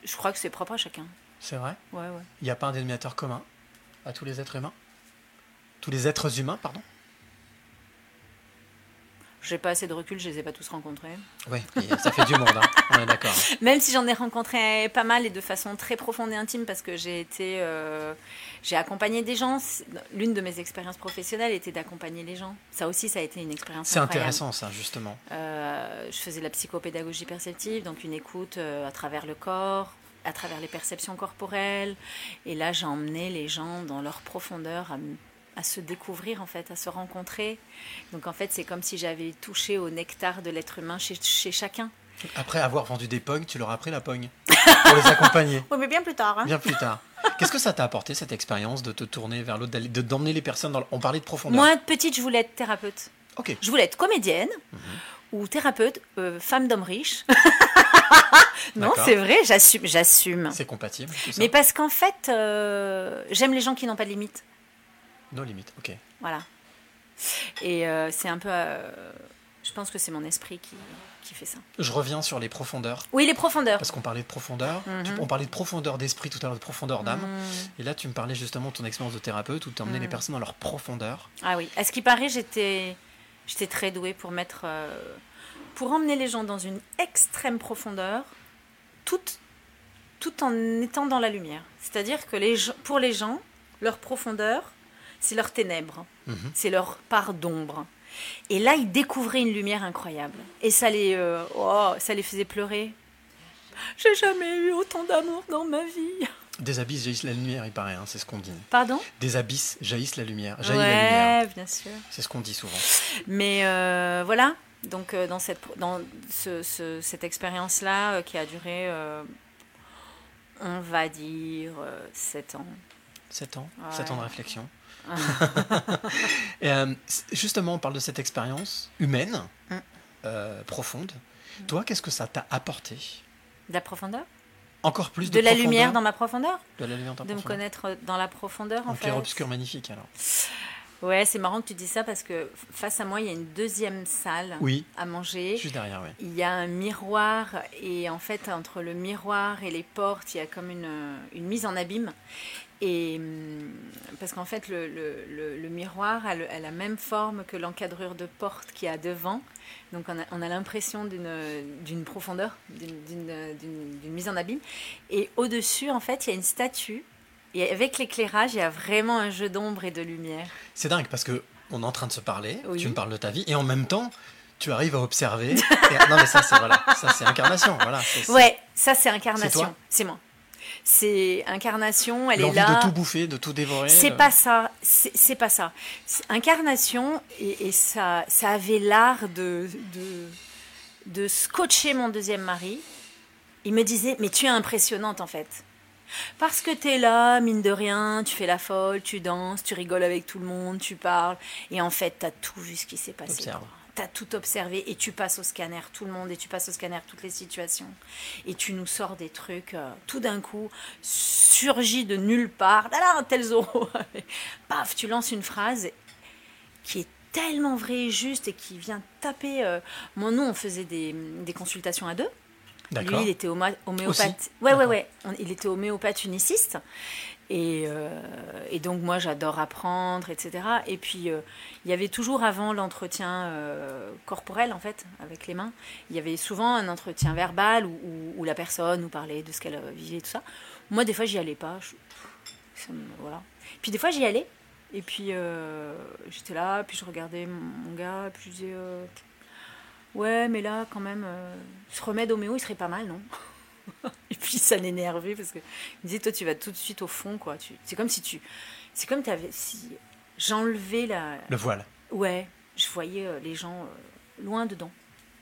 Je crois que c'est propre à chacun. C'est vrai? Ouais, ouais. Il n'y a pas un dénominateur commun à tous les êtres humains? Tous les êtres humains, pardon? J'ai pas assez de recul, je les ai pas tous rencontrés. Oui, ça fait du monde, hein. on est d'accord. Même si j'en ai rencontré pas mal et de façon très profonde et intime parce que j'ai été, euh, j'ai accompagné des gens. L'une de mes expériences professionnelles était d'accompagner les gens. Ça aussi, ça a été une expérience. C'est intéressant, ça, justement. Euh, je faisais la psychopédagogie perceptive, donc une écoute euh, à travers le corps, à travers les perceptions corporelles. Et là, j'ai emmené les gens dans leur profondeur à, à se découvrir, en fait, à se rencontrer. Donc, en fait, c'est comme si j'avais touché au nectar de l'être humain chez, chez chacun. Après avoir vendu des pognes, tu leur as pris la pogne pour les accompagner. Oui, mais bien plus tard. hein. Bien plus tard. Qu'est-ce que ça t'a apporté cette expérience de te tourner vers l'autre, de d'emmener les personnes dans le... On parlait de profondeur. Moi, petite, je voulais être thérapeute. Ok. Je voulais être comédienne ou thérapeute, euh, femme d'homme riche. non, c'est vrai, j'assume, j'assume. C'est compatible. Tout ça. Mais parce qu'en fait, euh, j'aime les gens qui n'ont pas de limites. Nos limites. Ok. Voilà. Et euh, c'est un peu. euh, je pense que c'est mon esprit qui, qui fait ça. Je reviens sur les profondeurs. Oui, les profondeurs. Parce qu'on parlait de profondeur. Mhm. Tu- on parlait de profondeur d'esprit tout à l'heure, de profondeur d'âme. Mhm. Et là, tu me parlais justement de ton expérience de thérapeute où tu emmenais Mhm. les personnes dans leur profondeur. Ah oui. À ce qui paraît, j'étais, j'étais très douée pour mettre, euh, pour emmener les gens dans une extrême profondeur, tout, tout en étant dans la lumière. C'est-à-dire que les, pour les gens, leur profondeur, c'est leur ténèbres, Mhm. c'est leur part d'ombre. Et là, ils découvraient une lumière incroyable. Et ça les, euh, oh, ça les faisait pleurer. J'ai jamais eu autant d'amour dans ma vie. Des abysses jaillissent la lumière, il paraît, hein, c'est ce qu'on dit. Pardon? Des abysses jaillissent la lumière. Jaillit la lumière. bien sûr. C'est ce qu'on dit souvent. Mais euh, voilà, donc euh, dans cette, dans ce- ce- cette expérience-là euh, qui a duré, on va dire, euh, 7 ans. 7 ans, Ouais. 7 ans de réflexion. Et, euh, justement, on parle de cette expérience humaine, Mm. euh, profonde. Toi, qu'est-ce que ça t'a apporté? De la profondeur? Encore plus de, De la lumière dans ma profondeur? De la lumière dans De me connaître dans la profondeur, en Un fait? clair-obscur magnifique, alors. Ouais, c'est marrant que tu dis ça parce que face à moi, il y a une deuxième salle Oui. à manger. Juste derrière, oui. Il y a un miroir et en fait entre le miroir et les portes, il y a comme une, une mise en abîme. Et hum, parce qu'en fait le, le- le- le miroir a, la même forme que l'encadrure de porte qu'il y a devant. Donc on a, on a l'impression d'une d'une profondeur, d'une- mise en abîme. Et au-dessus, en fait, il y a une statue. Et avec l'éclairage, il y a vraiment un jeu d'ombre et de lumière. C'est dingue parce que on est en train de se parler, Oui. tu me parles de ta vie, et en même temps, tu arrives à observer. Et- non, mais ça, c'est voilà, ça, c'est incarnation. Voilà, Ouais, ça c'est C'est incarnation. toi C'est moi. C'est incarnation, elle est là. de tout bouffer, de tout dévorer. C'est pas ça, c'est pas ça. Incarnation, et, et ça, ça avait l'art de, de, de scotcher mon deuxième mari. Il me disait, mais tu es impressionnante en fait. Parce que tu es là, mine de rien, tu fais la folle, tu danses, tu rigoles avec tout le monde, tu parles. Et en fait, tu as tout vu ce qui s'est passé. Observe. Tu as tout observé et tu passes au scanner tout le monde et tu passes au scanner toutes les situations. Et tu nous sors des trucs, euh, tout d'un coup, surgit de nulle part. Là, là, un tel Zorro. Paf, tu lances une phrase qui est tellement vraie et juste et qui vient taper. euh, Moi, nous, on faisait des, des consultations à deux. Lui, il était homéopathe. Aussi Ouais, ouais, ouais. On- Il était homéopathe uniciste. Et, euh, et donc, moi, j'adore apprendre, etc. Et puis, euh, il y avait toujours avant l'entretien euh, corporel, en fait, avec les mains, il y avait souvent un entretien verbal où, la personne nous parlait de ce qu'elle vivait, tout ça. Moi, des fois, j'y allais pas. Je- voilà. Puis, des fois, j'y allais. Et puis, j'étais là, puis je regardais mon, gars, puis je disais, ouais, mais là, quand même, ce remède homéo, il serait pas mal, non? Et puis, ça l'énervait parce que il me disait, toi, tu vas tout de suite au fond, quoi. Tu- C'est comme si tu. C'est comme si j'enlevais la. Le voile. Ouais, je voyais euh, les gens euh, loin dedans.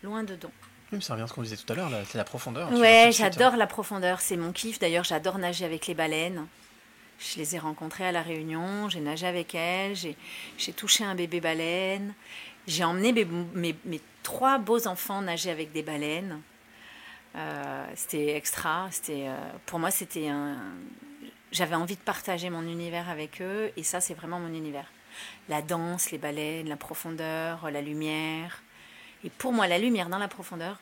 Loin dedans. Oui, mais ça revient à ce qu'on disait tout à l'heure, c'est la profondeur. Ouais, suite, j'adore la profondeur, c'est mon kiff. D'ailleurs, j'adore nager avec les baleines. Je les ai rencontrées à La Réunion, j'ai nagé avec elles, j'ai j'ai touché un bébé baleine. J'ai emmené mes, mes- mes trois beaux enfants nager avec des baleines. Euh, c'était extra. C'était, euh, pour moi, c'était un. J'avais envie de partager mon univers avec eux, et ça, c'est vraiment mon univers. La danse, les baleines, la profondeur, la lumière. Et pour moi, la lumière dans la profondeur,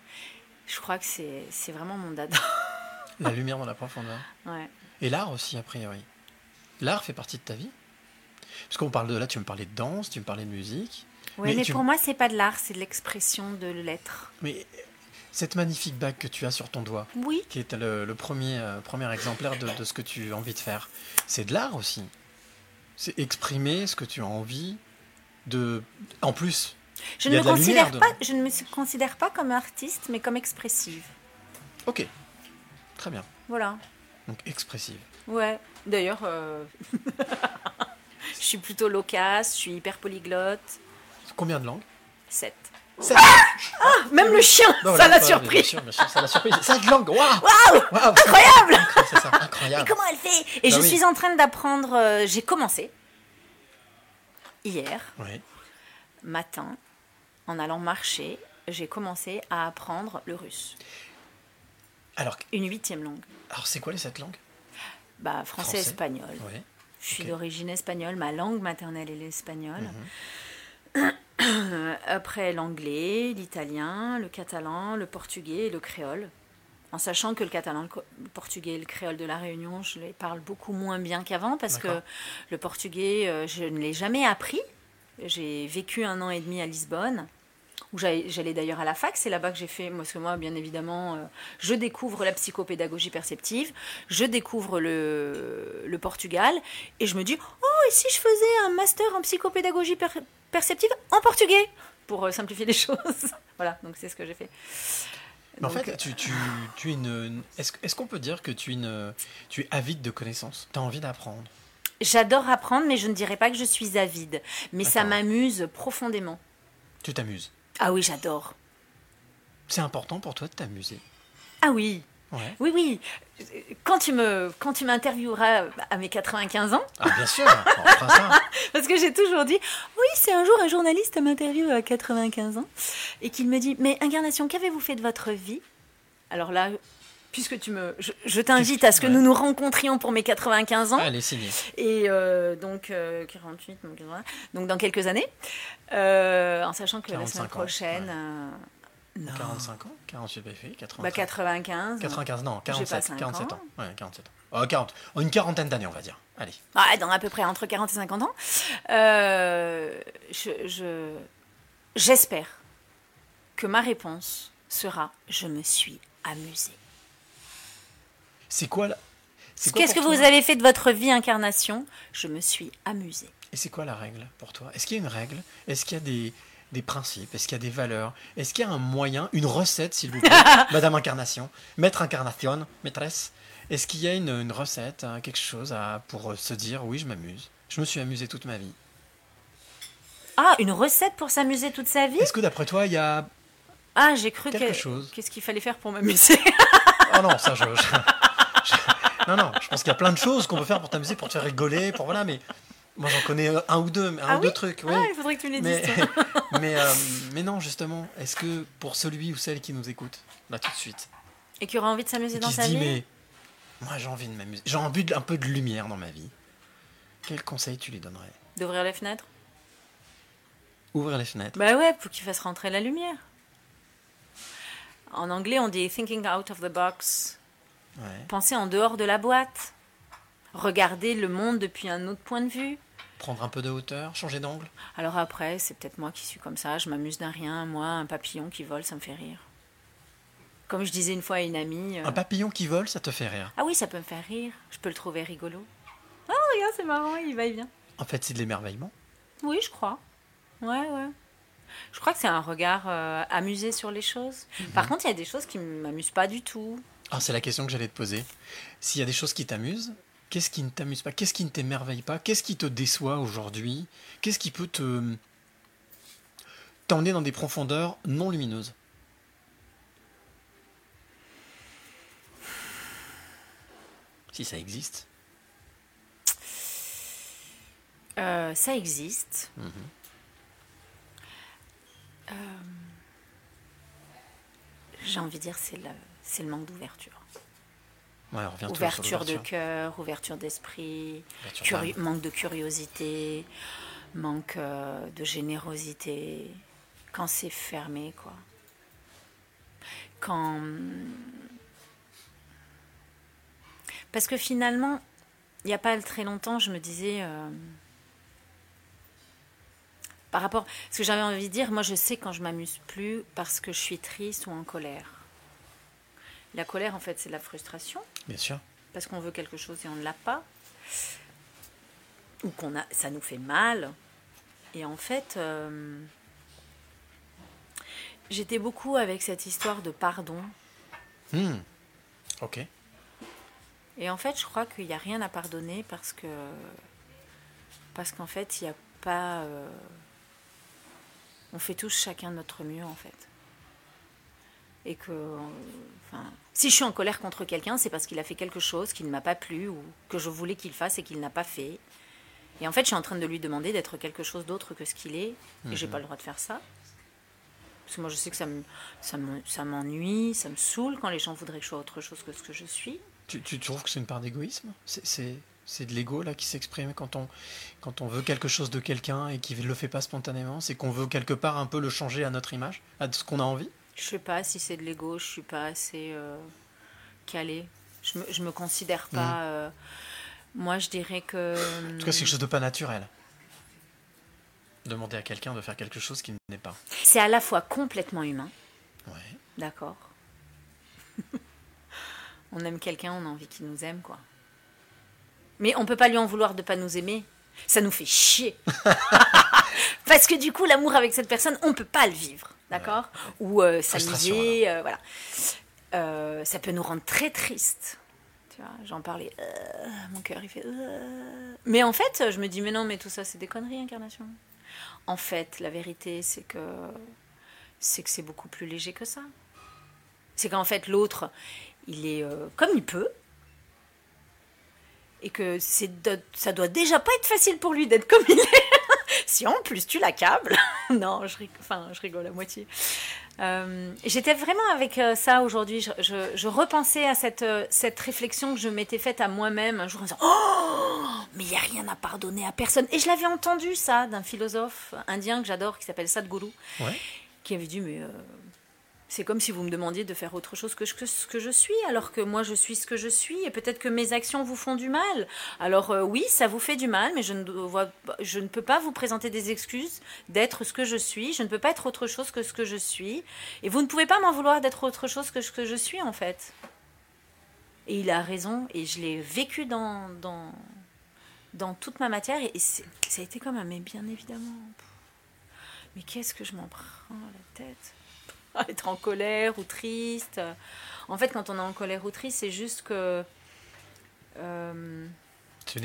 je crois que c'est c'est vraiment mon dada. La lumière dans la profondeur. Ouais. Et l'art aussi, a priori. L'art fait partie de ta vie Parce qu'on parle de là, tu me parlais de danse, tu me parlais de musique. Oui, mais, tu- pour moi, c'est pas de l'art, c'est de l'expression de l'être. Mais cette magnifique bague que tu as sur ton doigt, Oui. qui est le, le premier, euh, premier exemplaire de, de ce que tu as envie de faire, c'est de l'art aussi. C'est exprimer ce que tu as envie de. En plus, Je ne, me considère pas, dedans. je ne me considère pas comme artiste, mais comme expressive. Ok, très bien. Voilà. Donc expressive. Ouais. D'ailleurs, euh, je suis plutôt loquace, je suis hyper polyglotte. Combien de langues? 7. Sept. Même le chien, Non, ça l'a surpris. bien sûr, bien sûr, ça l'a surpris. Cinq langues, waouh Waouh Waouh Incroyable C'est ça, incroyable. Mais comment elle fait? Et Bah je oui. suis en train d'apprendre. euh, J'ai commencé hier matin, en allant marcher, j'ai commencé à apprendre le russe. Alors, Une huitième langue. alors c'est quoi les sept langues? Bah, français, Français. espagnol. Je suis d'origine espagnole, ma langue maternelle est l'espagnol. Mhm. Après l'anglais, l'italien, le catalan, le portugais et le créole. En sachant que le catalan, le portugais et le créole de la Réunion, je les parle beaucoup moins bien qu'avant parce que le portugais, euh, je ne l'ai jamais appris. J'ai vécu un an et demi à Lisbonne, où j'allais d'ailleurs à la fac. C'est là-bas que j'ai fait, parce que moi, bien évidemment, euh, je découvre la psychopédagogie perceptive, je découvre le, le Portugal, et je me dis, oh, et si je faisais un master en psychopédagogie per- perceptive en portugais pour euh, simplifier les choses. voilà, donc c'est ce que j'ai fait. Mais en fait, tu, tu, tu es une. Est-ce est-ce qu'on peut dire que tu es, une, tu es avide de connaissances? Tu as envie d'apprendre? J'adore apprendre, mais je ne dirais pas que je suis avide. Mais ça m'amuse profondément. Tu t'amuses? Ah oui, j'adore. C'est important pour toi de t'amuser? Ah oui, Ouais. oui, oui. Quand tu me, quand tu m'intervieweras à mes 95 ans, Ah, bien sûr, parce que j'ai toujours dit, oui, c'est un jour un journaliste m'interviewe à 95 ans, et qu'il me dit, mais Incarnation, qu'avez-vous fait de votre vie? Alors là, puisque tu me, je, je t'invite à ce que Ouais. nous nous rencontrions pour mes 95 ans. Allez, signé. Et euh, donc, euh, 48, donc, 80, donc dans quelques années, euh, en sachant que la 45 semaine ans, prochaine, ouais. Euh, non, 45 ans? 48 pas fait 85. bah 95. 95, non, J'ai pas 47, cinq 47 ans. ans. Ouais, 47 ans. Oh, 40. Oh, une quarantaine d'années, on va dire. Allez. Ah, dans à peu près entre 40 et 50 ans. Euh, je, je- j'espère que ma réponse sera je me suis amusée. C'est quoi la... Qu'est-ce que pour vous avez fait de votre vie incarnation? Je me suis amusée. Et c'est quoi la règle pour toi? Est-ce qu'il y a une règle? Est-ce qu'il y a des, des principes Est-ce qu'il y a des valeurs Est-ce qu'il y a un moyen, une recette, s'il vous plaît Madame Incarnation, Maître Incarnation, maîtresse Est-ce qu'il y a une, une recette, hein, quelque chose à, pour euh, se dire oui, je m'amuse Je me suis amusé toute ma vie? Ah, une recette pour s'amuser toute sa vie? Est-ce que d'après toi, il y a. Ah, j'ai cru Quelque que. chose? Qu'est-ce qu'il fallait faire pour m'amuser? Oh non, ça, je- Non, non, je pense qu'il y a plein de choses qu'on peut faire pour t'amuser, pour te faire rigoler, pour voilà, mais. Moi, j'en connais un ou deux, un Ah ou deux oui trucs, oui. Ah, il faudrait que tu me les Mais, dises. mais, euh, mais non, justement, est-ce que pour celui ou celle qui nous écoute, là tout de suite, Et qui aura envie de s'amuser dans sa dit, vie mais moi j'ai envie de m'amuser, j'ai envie d'un peu de lumière dans ma vie, quel conseil tu lui donnerais? D'ouvrir les fenêtres? Ouvrir les fenêtres. Bah ouais, pour qu'il fasse rentrer la lumière. En anglais, on dit thinking out of the box. Ouais. Penser en dehors de la boîte. Regarder le monde depuis un autre point de vue. Prendre un peu de hauteur, changer d'angle? Alors après, c'est peut-être moi qui suis comme ça, je m'amuse d'un rien. Moi, un papillon qui vole, ça me fait rire. Comme je disais une fois à une amie. euh, Un papillon qui vole, ça te fait rire? Ah oui, ça peut me faire rire. Je peux le trouver rigolo. Ah, regarde, c'est marrant, il va et vient. En fait, c'est de l'émerveillement. Oui, je crois. Ouais, ouais. Je crois que c'est un regard euh, amusé sur les choses. Mhm. Par contre, il y a des choses qui ne m'amusent pas du tout. Ah, c'est la question que j'allais te poser. S'il y a des choses qui t'amusent, qu'est-ce qui ne t'amuse pas? Qu'est-ce qui ne t'émerveille pas? Qu'est-ce qui te déçoit aujourd'hui? Qu'est-ce qui peut te t'emmener dans des profondeurs non lumineuses? Si ça existe. Euh, ça existe. Mhm. Euh, J'ai envie de dire, c'est le, c'est le manque d'ouverture. Ouais, on Ouverture de cœur, ouverture d'esprit, manque de curiosité, manque euh, de générosité. Quand c'est fermé, quoi. Quand. Parce que finalement, il n'y a pas très longtemps, je me disais. euh, par rapport. Ce que j'avais envie de dire, moi je sais quand je m'amuse plus parce que je suis triste ou en colère. La colère, en fait, c'est de la frustration Bien sûr. parce qu'on veut quelque chose et on ne l'a pas, ou qu'on a, ça nous fait mal. Et en fait, euh, j'étais beaucoup avec cette histoire de pardon. Hmm. Ok. Et en fait, je crois qu'il n'y a rien à pardonner parce que parce qu'en fait, il n'y a pas. euh, on fait tous chacun notre mieux en fait. Et que, enfin, si je suis en colère contre quelqu'un, c'est parce qu'il a fait quelque chose qui ne m'a pas plu ou que je voulais qu'il fasse et qu'il n'a pas fait. Et en fait, je suis en train de lui demander d'être quelque chose d'autre que ce qu'il est, et j'ai Mhm. pas le droit de faire ça. Parce que moi, je sais que ça me- ça ça m'ennuie, ça me saoule quand les gens voudraient que je sois autre chose que ce que je suis. Tu, tu trouves que c'est une part d'égoïsme? C'est- de l'ego là qui s'exprime quand on, quand on veut quelque chose de quelqu'un et qui ne le fait pas spontanément? C'est qu'on veut quelque part un peu le changer à notre image, à ce qu'on a envie? Je sais pas si c'est de l'ego, je suis pas assez euh, calée. Je me, je me considère pas. euh, moi, je dirais que. En tout cas, c'est quelque chose de pas naturel. Demander à quelqu'un de faire quelque chose qui n'est pas. C'est à la fois complètement humain, Ouais. d'accord. on aime quelqu'un, on a envie qu'il nous aime, quoi. Mais on peut pas lui en vouloir de pas nous aimer. Ça nous fait chier. Parce que du coup, l'amour avec cette personne, on peut pas le vivre, d'accord Ou euh, s'amuser, euh, voilà. Euh, ça peut nous rendre très tristes. Tu vois, j'en parlais, euh, mon cœur il fait. euh. Mais en fait, je me dis, mais non, mais tout ça, c'est des conneries, incarnation. En fait, la vérité, c'est que c'est que c'est beaucoup plus léger que ça. C'est qu'en fait, l'autre, il est comme il peut. Et que ça doit déjà pas être facile pour lui d'être comme il est. plus tu l'accables. non, je, rig- enfin, je rigole à moitié. Euh, J'étais vraiment avec euh, ça aujourd'hui. Je, je- je repensais à cette, euh, cette réflexion que je m'étais faite à moi-même un jour en disant Oh, mais il n'y a rien à pardonner à personne. Et je l'avais entendu ça d'un philosophe indien que j'adore qui s'appelle Sadhguru Ouais. qui avait dit mais euh, c'est comme si vous me demandiez de faire autre chose que, ce que je suis alors que moi je suis ce que je suis et peut-être que mes actions vous font du mal. Alors euh, oui ça vous fait du mal mais je ne, vois, je ne peux pas vous présenter des excuses d'être ce que je suis. Je ne peux pas être autre chose que ce que je suis. Et vous ne pouvez pas m'en vouloir d'être autre chose que ce que je suis en fait. Et il a raison et je l'ai vécu dans, dans, toute ma matière et, et ça a été comme un mais bien évidemment. Mais qu'est-ce que je m'en prends la tête? à Être en colère ou triste. En fait, quand on est en colère ou triste, c'est juste que euh,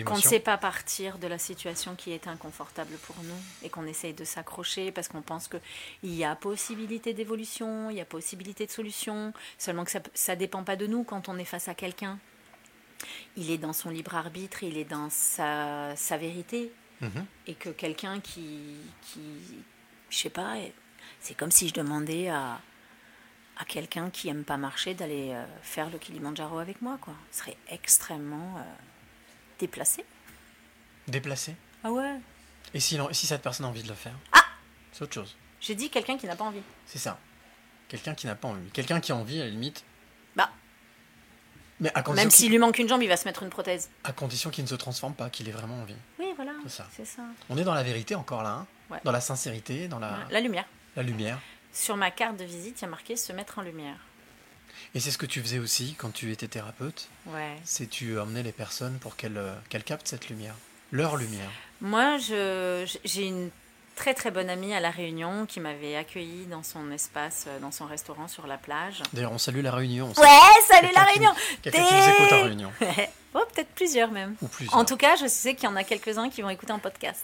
qu'on ne sait pas partir de la situation qui est inconfortable pour nous et qu'on essaye de s'accrocher parce qu'on pense qu'il y a possibilité d'évolution, il y a possibilité de solution, seulement que ça ne dépend pas de nous quand on est face à quelqu'un. Il est dans son libre arbitre, il est dans sa, sa vérité Mhm. et que quelqu'un qui, qui, je sais pas, c'est comme si je demandais à, à quelqu'un qui aime pas marcher d'aller euh, faire le Kilimanjaro avec moi, quoi. Ce serait extrêmement euh, déplacé. Déplacé. Ah ouais. Et si, si cette personne a envie de le faire? Ah C'est autre chose. J'ai dit quelqu'un qui n'a pas envie. C'est ça. Quelqu'un qui n'a pas envie. Quelqu'un qui a envie, à la limite. Bah. Mais à Même s'il lui manque une jambe, il va se mettre une prothèse. à condition qu'il ne se transforme pas, qu'il ait vraiment envie. Oui, voilà. C'est ça. Ça. On est dans la vérité encore là, hein Ouais. dans la sincérité, dans la. La lumière. La lumière. Sur ma carte de visite, il y a marqué se mettre en lumière. Et c'est ce que tu faisais aussi quand tu étais thérapeute? Ouais. C'est tu emmenais les personnes pour qu'elles euh, qu'elles captent cette lumière, leur lumière? Moi, j'ai une très très bonne amie à La Réunion qui m'avait accueillie dans son espace, euh, dans son restaurant sur la plage. D'ailleurs, on salue la Réunion. on Ouais, salut La Réunion Quelqu'un qui nous écoute à Réunion. Oh, peut-être plusieurs même. Ou plusieurs. En tout cas, je sais qu'il y en a quelques-uns qui vont écouter un podcast.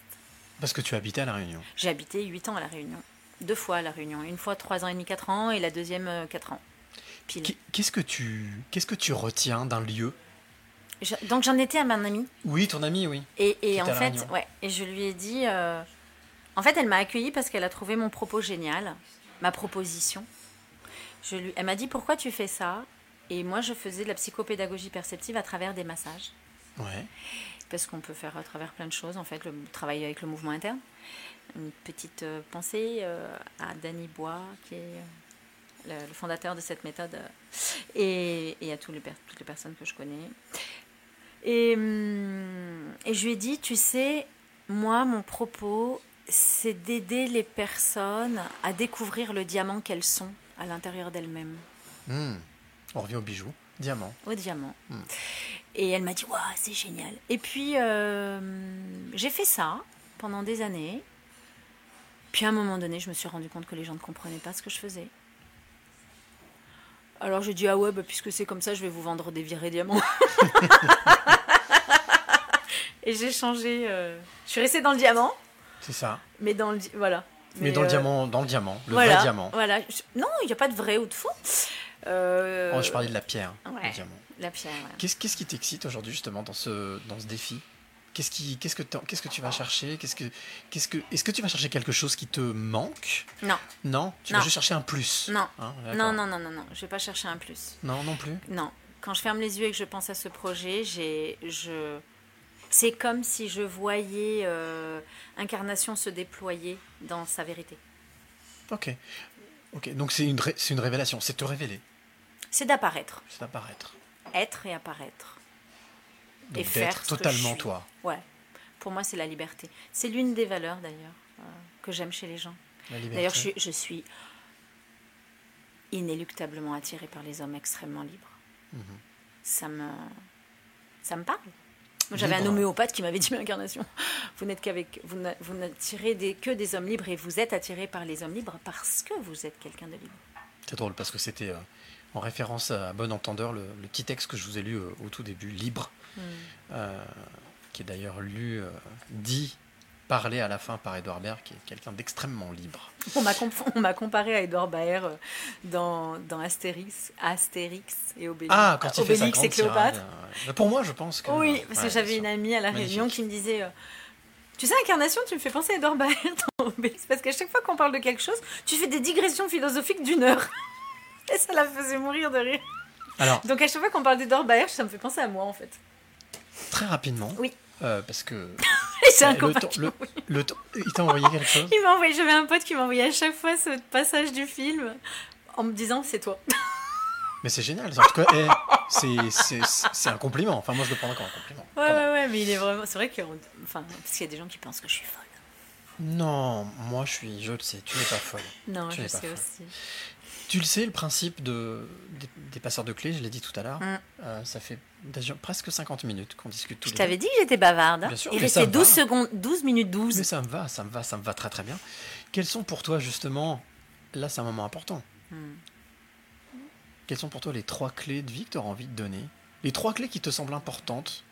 Parce que tu habitais à la Réunion. J'ai habité 8 ans à La Réunion. Deux fois à La Réunion. Une fois 3 ans et demi, 4 ans, et la deuxième euh, 4 ans. Qu'est-ce que tu qu'est-ce que tu retiens d'un lieu? Je- donc j'en étais à ma amie. Oui, ton ami, oui. Et, et en fait, Réunion. ouais, et je lui ai dit. euh, En fait, elle m'a accueillie parce qu'elle a trouvé mon propos génial, ma proposition. Je lui... Elle m'a dit pourquoi tu fais ça? Et moi, je faisais de la psychopédagogie perceptive à travers des massages. Ouais. Parce qu'on peut faire à travers plein de choses, en fait, le travail avec le mouvement interne. Une petite euh, pensée euh, à Danny Bois, qui est euh, le, le fondateur de cette méthode, et, et à les toutes les personnes que je connais. Et, hum, et je lui ai dit, tu sais, moi, mon propos, c'est d'aider les personnes à découvrir le diamant qu'elles sont à l'intérieur d'elles-mêmes. Hmm. On revient au bijou. Diamant. Au diamant. Hmm. Et elle m'a dit, waouh, c'est génial. Et puis, euh, j'ai fait ça pendant des années. Puis à un moment donné, je me suis rendu compte que les gens ne comprenaient pas ce que je faisais. Alors j'ai dit, ah ouais, bah, puisque c'est comme ça, je vais vous vendre des virées diamants. Et j'ai changé. euh, Je suis restée dans le diamant, C'est ça. mais dans le. di- Voilà. Mais, dans le euh, diamant, dans le diamant, le voilà, vrai diamant. Voilà. Je- Non, il n'y a pas de vrai ou de faux. Euh, Oh, je parlais de la pierre, ouais. le diamant. La pierre, ouais. Qu'est-ce qu'est-ce qui t'excite aujourd'hui justement dans ce, dans ce défi? Qu'est-ce qui, qu'est-ce que, qu'est-ce que tu vas chercher? Qu'est-ce que, qu'est-ce que, est-ce que tu vas chercher quelque chose qui te manque? Non. Non? Tu Non. vas juste chercher un plus. Non. Hein, non, non, non, non, non. Je vais pas chercher un plus. Non, non plus? Non. Quand je ferme les yeux et que je pense à ce projet, j'ai, je, c'est comme si je voyais euh, Incarnation se déployer dans sa vérité. Ok. Ok. Donc c'est une, ré- c'est une révélation. C'est te révéler. C'est d'apparaître, C'est apparaître. être et apparaître. Donc Et faire que je totalement suis. toi. Ouais. Pour moi, c'est la liberté. C'est l'une des valeurs d'ailleurs euh, que j'aime chez les gens. D'ailleurs, je, suis- je suis inéluctablement attirée par les hommes extrêmement libres. Mhm. Ça me, ça me parle. J'avais un homéopathe qui m'avait dit mais incarnation. Vous n'êtes qu'avec, vous n'a- vous n'attirez des, que des hommes libres et vous êtes attiré par les hommes libres parce que vous êtes quelqu'un de libre. C'est drôle parce que c'était euh, en référence à Bon Entendeur, le, le petit texte que je vous ai lu euh, au tout début, Libre, Euh, qui est d'ailleurs lu, euh, dit, parlé à la fin par Edouard Baird, qui est quelqu'un d'extrêmement libre. On m'a comp- comparé à Edouard Baer euh, dans, dans Astérix, Astérix et Obélix. Ah, quand il fait sa Obélix grande et Cléopâtre. tirade, Pour moi, je pense que. Oui, parce que j'avais une amie à la Magnifique. réunion qui me disait euh, Tu sais, Incarnation, tu me fais penser à Edouard Baer dans Obélix. Parce qu'à chaque fois qu'on parle de quelque chose, tu fais des digressions philosophiques d'une heure. Et ça la faisait mourir de rire. Alors, Donc à chaque fois qu'on parle d'Edouard Baer, ça me fait penser à moi en fait. Très rapidement. Oui. euh, parce que. C'est un le copain le- le il t'a envoyé quelque chose? Il m'a envoyé, j'avais un pote qui m'a envoyé à chaque fois ce passage du film en me disant c'est toi. Mais c'est génial. En tout cas, eh, c'est- un compliment. Enfin, moi, je le prends comme un compliment. Ouais, ouais, ouais, mais il est vraiment. C'est vrai que. Enfin, parce qu'il y a des gens qui pensent que je suis folle. Non, moi, je suis. Je le sais, tu n'es pas folle. Non, Tu je sais folle. aussi. Tu le sais, le principe de, des, des passeurs de clés, je l'ai dit tout à l'heure, Mm. euh, ça fait presque 50 minutes qu'on discute tous Je t'avais dit que j'étais bavarde. hein. Bien sûr, restait va. 12 secondes, 12 minutes 12. Mais ça me va, ça me va, ça me va très très bien. Quels sont pour toi justement, là c'est un moment important, Hmm. quelles sont pour toi les trois clés de vie que tu auras envie de donner? Les trois clés qui te semblent importantes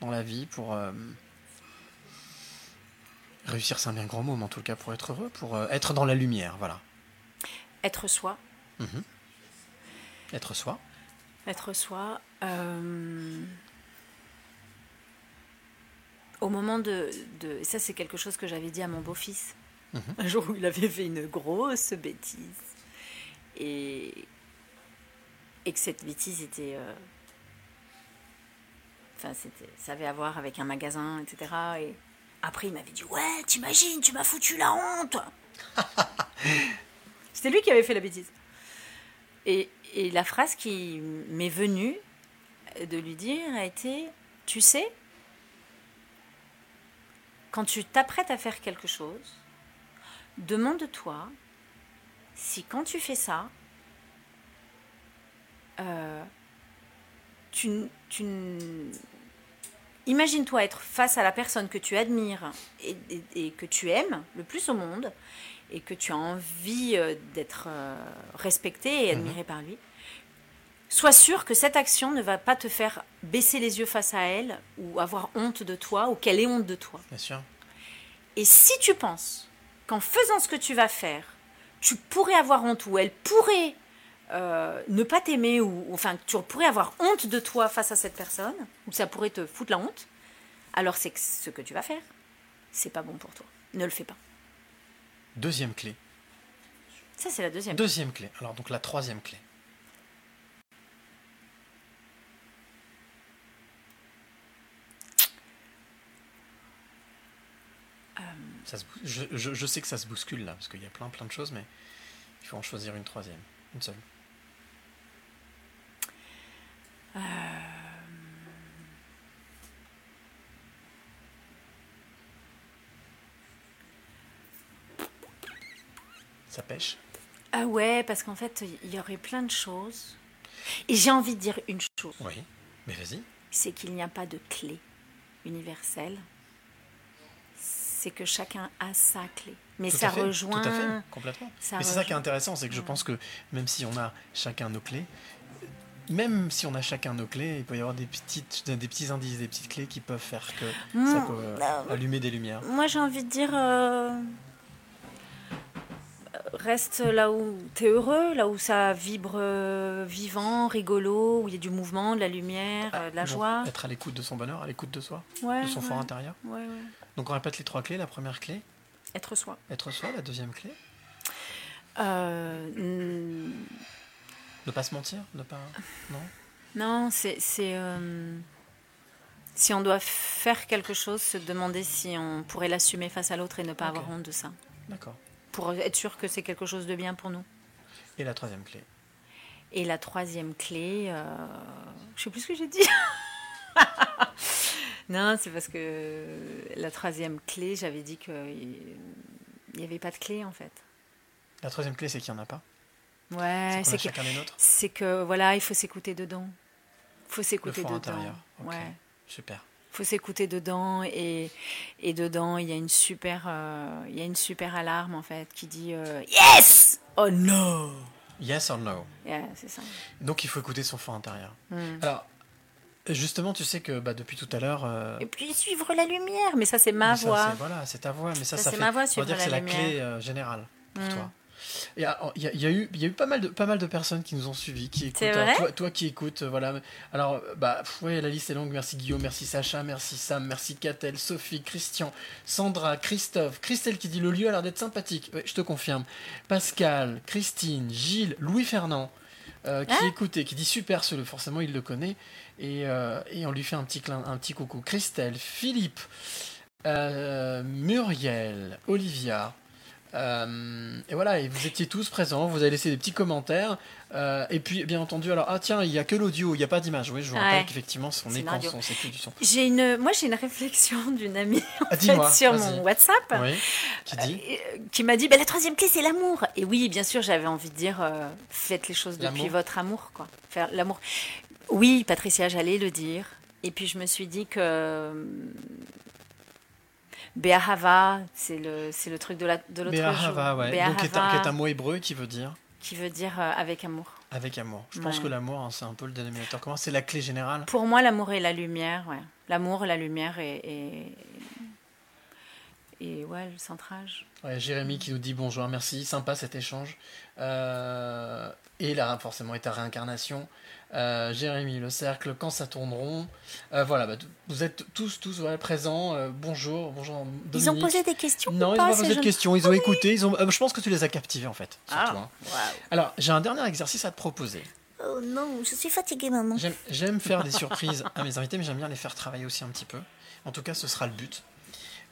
dans la vie pour euh, réussir, c'est un bien grand mot, mais en tout cas pour être heureux, pour euh, être dans la lumière, voilà. Être soi. Mhm. Être soi. Être soi. euh, Au moment de, de- Ça, c'est quelque chose que j'avais dit à mon beau-fils. Mhm. Un jour où il avait fait une grosse bêtise. Et, et que cette bêtise était. euh, Enfin, c'était... ça avait à voir avec un magasin, etc. Et après, il m'avait dit Ouais, t'imagines, tu m'as foutu la honte C'était lui qui avait fait la bêtise. Et, la phrase qui m'est venue de lui dire a été Tu sais, quand tu t'apprêtes à faire quelque chose, demande-toi si quand tu fais ça, euh, tu, tu imagine-toi être face à la personne que tu admires et que tu aimes le plus au monde et que tu as envie euh, d'être euh, respecté et admiré par lui. Sois sûr que cette action ne va pas te faire baisser les yeux face à elle ou avoir honte de toi ou qu'elle ait honte de toi. Bien sûr. Et si tu penses qu'en faisant ce que tu vas faire, tu pourrais avoir honte ou elle pourrait euh, ne pas t'aimer ou ou, enfin tu pourrais avoir honte de toi face à cette personne ou ça pourrait te foutre la honte, alors c'est que ce que tu vas faire, c'est pas bon pour toi. Ne le fais pas. Deuxième clé. Ça c'est la deuxième. Deuxième clé. Alors donc la troisième clé. Ça se bou- je, je- je sais que ça se bouscule là, parce qu'il y a plein plein de choses, mais il faut en choisir une troisième. Une seule. Ça pêche. Ah ouais, parce qu'en fait, il y aurait plein de choses. Et j'ai envie de dire une chose. Oui. Mais vas-y. C'est qu'il n'y a pas de clé universelle. C'est que chacun a sa clé. Mais Tout ça fait, rejoint. Tout à fait, complètement. ça Mais c'est ça qui est intéressant, c'est que je pense que même si on a chacun nos clés, même si on a chacun nos clés, il peut y avoir des, petites, des petits indices, des petites clés qui peuvent faire que ça peut euh, allumer des lumières. Moi, j'ai envie de dire. euh, Reste là où tu es heureux, là où ça vibre euh, vivant, rigolo, où il y a du mouvement, de la lumière, euh, de la joie. Être à l'écoute de son bonheur, à l'écoute de soi, Ouais, de son fort intérieur. Ouais. Donc on répète les trois clés. La première clé, Être soi. être soi. La deuxième clé, Euh, ne pas se mentir, ne pas... Non? Non, c'est. si on doit faire quelque chose, se demander si on pourrait l'assumer face à l'autre et ne pas avoir honte de ça. D'accord. Pour être sûr que c'est quelque chose de bien pour nous. Et la troisième clé Et la troisième clé, euh, je sais plus ce que j'ai dit. non, c'est parce que la troisième clé, j'avais dit qu'il n'y avait pas de clé en fait. La troisième clé, c'est qu'il n'y en a pas. Ouais, c'est a que, chacun les nôtres. c'est que voilà, il faut s'écouter dedans. Il faut s'écouter dedans. intérieur. Ok. Ouais. Super. Faut s'écouter dedans et, et dedans il y a une super euh, il y a une super alarme en fait qui dit euh, yes oh no Yes or no Yeah, c'est ça Donc il faut écouter son fort intérieur. Mm. Alors, justement, tu sais que bah, depuis tout à l'heure. euh, et puis suivre la lumière mais ça c'est ma ça, voix Voilà, c'est ta voix, mais ça, Ça, ça, c'est fait. ma voix, on va suivre dire que la c'est la clé euh, générale pour Mm. toi. Il y, a, il y a eu, il y a eu pas mal de, pas mal de personnes qui nous ont suivis, qui écoutent. Toi, toi qui écoutes, euh, voilà. Alors, bah, pff, ouais, la liste est longue. Merci Guillaume, merci Sacha, merci Sam, merci Catel, Sophie, Christian, Sandra, Christophe, Christelle qui dit le lieu a l'air d'être sympathique. Ouais, je te confirme. Pascal, Christine, Gilles, Louis Fernand. euh, qui Hein écoute et qui dit super ce forcément il le connaît et, euh, et on lui fait un petit clin, un petit coucou Christelle Philippe Muriel Olivia euh, et voilà et vous étiez tous présents vous avez laissé des petits commentaires euh, et puis bien entendu alors ah tiens il y a que l'audio il n'y a pas d'image. Oui je vous Ouais. rappelle qu'effectivement son écran c'est que du son. J'ai une moi j'ai une réflexion d'une amie en Ah, fait, sur mon WhatsApp oui. Qui dit euh, qui m'a dit bah, la troisième clé c'est l'amour. Et oui bien sûr j'avais envie de dire faites les choses depuis votre amour quoi. Faire l'amour. Oui Patricia j'allais le dire. Et puis je me suis dit que Be'ahava, c'est le, c'est le truc de la- de l'autre jour. Be'ahava ouais donc qui est, un, Be'ahava, qui est un mot hébreu qui veut dire qui veut dire euh, avec amour. avec amour je pense que l'amour hein, c'est un peu le dénominateur commun c'est la clé générale? Pour moi, l'amour et la lumière, ouais. L'amour, la lumière et, et, et ouais, le centrage. Ouais, Jérémy qui nous dit bonjour, merci, sympa cet échange. Euh, et là, forcément, et ta réincarnation. Euh, Jérémy, le cercle, quand ça tourne rond. Euh, voilà, bah, vous êtes tous, tous voilà, présents. Euh, bonjour, bonjour. Ils ont posé des questions Non, ou ils n'ont pas, posé de questions, ils ont écouté. Ils ont... euh, je pense que tu les as captivés en fait, surtout. Ah, hein. Alors, j'ai un dernier exercice à te proposer. Oh non, je suis fatiguée, maman. J'aime- J'aime faire des surprises à mes invités, mais j'aime bien les faire travailler aussi un petit peu. En tout cas, ce sera le but.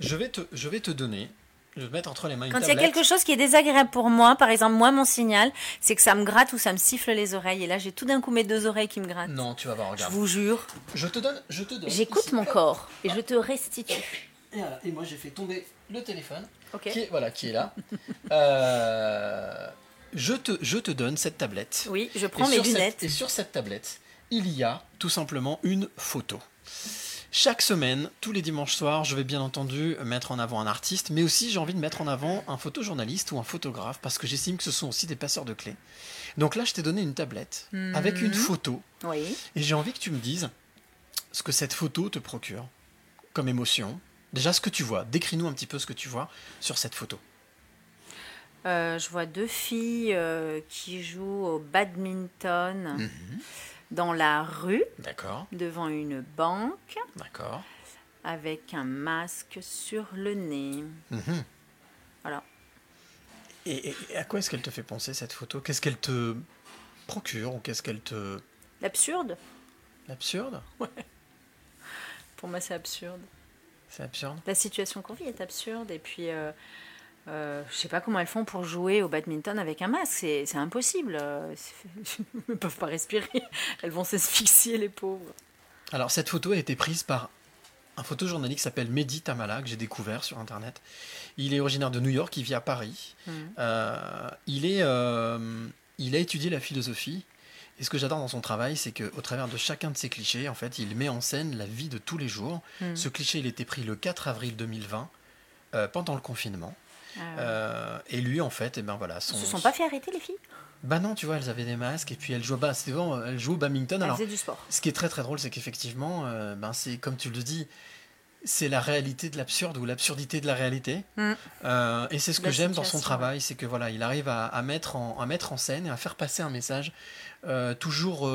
Je vais te, je vais te donner, je vais te mettre entre les mains une Quand il y a tablette. quelque chose qui est désagréable pour moi, par exemple, moi, mon signal, c'est que ça me gratte ou ça me siffle les oreilles. Et là, j'ai tout d'un coup mes deux oreiles qui me grattent. Non, tu vas voir, Je regarde. vous jure, Je te donne, je te donne. j'écoute mon corps et je te restitue. Et, voilà. Et moi j'ai fait tomber le téléphone, Ok. qui est, voilà, qui est là. Euh, je, te, je te donne cette tablette. Oui, je Et prends mes sur cette- lunettes. et sur cette tablette, il y a tout simplement une photo. Chaque semaine, tous les dimanches soirs, je vais bien entendu mettre en avant un artiste, mais aussi j'ai envie de mettre en avant un photojournaliste ou un photographe, parce que j'estime que ce sont aussi des passeurs de clés. Donc là, je t'ai donné une tablette avec une Mhm. photo, Oui. et j'ai envie que tu me dises ce que cette photo te procure comme émotion. Déjà, ce que tu vois. Décris-nous un petit peu ce que tu vois sur cette photo. Euh, je vois deux filles euh, qui jouent au badminton Mhm. Dans la rue, D'accord, devant une banque, d'accord. avec un masque sur le nez. Mhm. Voilà. Et, à quoi est-ce qu'elle te fait penser cette photo? Qu'est-ce qu'elle te procure ou qu'est-ce qu'elle te... L'absurde L'absurde? Pour moi, c'est absurde. C'est absurde? La situation qu'on vit est absurde. Et puis, euh, euh, je sais pas comment elles font pour jouer au badminton avec un masque. C'est impossible. Euh, Elles ne peuvent pas respirer. Elles vont s'asphyxier, les pauvres. Alors, cette photo a été prise par un photojournaliste qui s'appelle Mehdi Tamala, que j'ai découvert sur Internet. Il est originaire de New York, il vit à Paris. Mhm. Euh, il, est, euh, il a étudié la philosophie. Et ce que j'adore dans son travail, c'est qu'au travers de chacun de ses clichés, en fait, il met en scène la vie de tous les jours. Mhm. Ce cliché, il était pris le 4 avril 2020, euh, pendant le confinement. Ah. Euh, et lui, en fait, et ben voilà, son... Ils se sont pas fait arrêter les filles? Bah non, tu vois, elles avaient des masques et puis elles jouent, bah, bon, elles jouent au badminton. Elles Alors, faisaient du sport. ce qui est très très drôle, c'est qu'effectivement, euh, ben c'est comme tu le dis, c'est la réalité de l'absurde ou l'absurdité de la réalité. Mm. Euh, et c'est ce que j'aime dans son travail, c'est que voilà, il arrive à, à mettre en, à mettre en scène et à faire passer un message euh, toujours,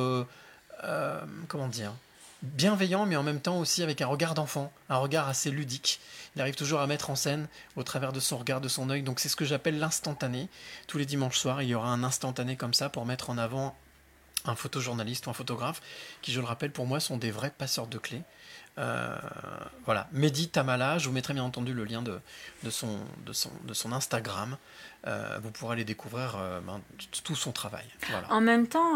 comment dire, bienveillant, mais en même temps aussi avec un regard d'enfant, un regard assez ludique. Il arrive toujours à mettre en scène au travers de son regard, de son œil. Donc c'est ce que j'appelle l'instantané. Tous les dimanches soirs, il y aura un instantané comme ça pour mettre en avant un photojournaliste ou un photographe qui, je le rappelle, pour moi, sont des vrais passeurs de clés. Euh, voilà, Mehdi Tamala, je vous mettrai bien entendu le lien de, de, son, de, son, de son Instagram. Euh, vous pourrez aller découvrir euh, ben, tout son travail. En même temps,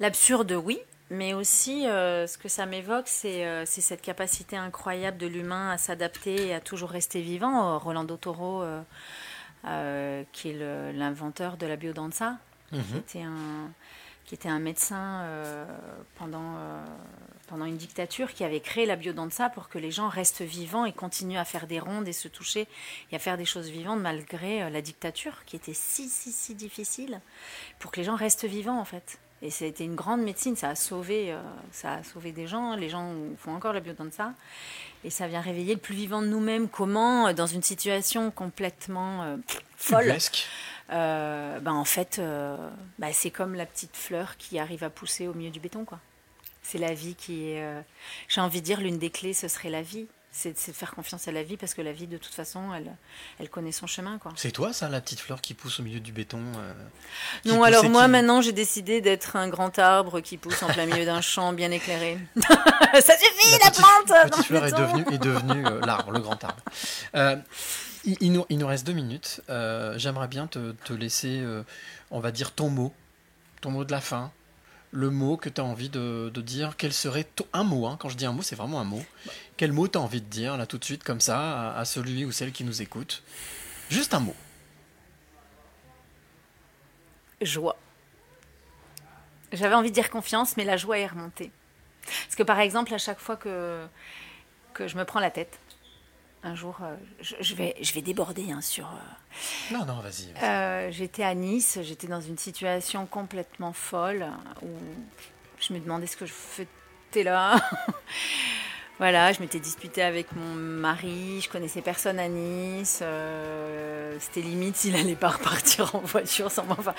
l'absurde, oui, mais aussi euh, ce que ça m'évoque, c'est euh, c'est cette capacité incroyable de l'humain à s'adapter et à toujours rester vivant. Euh, Rolando Toro, euh, qui est l'inventeur de la biodanza, qui Mhm. était un qui était un médecin pendant, pendant une dictature, qui avait créé la biodanza pour que les gens restent vivants et continuent à faire des rondes et se toucher et à faire des choses vivantes malgré la dictature qui était si, si, si difficile, pour que les gens restent vivants en fait. Et c'était une grande médecine, ça a sauvé, euh, ça a sauvé des gens, les gens font encore la biodanza, et ça vient réveiller le plus vivant de nous-mêmes. Comment, euh, dans une situation complètement euh, folle, euh, ben en fait, euh, ben c'est comme la petite fleur qui arrive à pousser au milieu du béton, quoi. C'est la vie qui est. J'ai envie de dire, l'une des clés, ce serait la vie. C'est de faire confiance à la vie parce que la vie, de toute façon, elle, elle connaît son chemin, quoi. C'est toi, ça, la petite fleur qui pousse au milieu du béton euh, Non, alors moi, qui- maintenant, j'ai décidé d'être un grand arbre qui pousse en plein milieu d'un champ bien éclairé. Ça suffit, la, petite- plante la petite fleur le est devenue, est devenue euh, l'arbre, le grand arbre. Euh, il, il nous, il nous reste deux minutes. Euh, J'aimerais bien te, te laisser, on va dire, ton mot, ton mot de la fin, le mot que tu as envie de, de dire. Quel serait ton- un mot hein, Quand je dis un mot, c'est vraiment un mot. Quel mot tu as envie de dire, là, tout de suite, comme ça, à, à celui ou celle qui nous écoute? Juste un mot. Joie. J'avais envie de dire confiance, mais la joie est remontée. Parce que par exemple, à chaque fois que, que je me prends la tête, un jour, euh, je, je vais, je vais déborder hein, sur... euh, Non, non, vas-y. Euh, j'étais à Nice, j'étais dans une situation complètement folle où je me demandais ce que je faisais là. voilà, je m'étais disputée avec mon mari, je connaissais personne à Nice. euh, C'était limite s'il allait pas repartir en voiture sans moi. Enfin,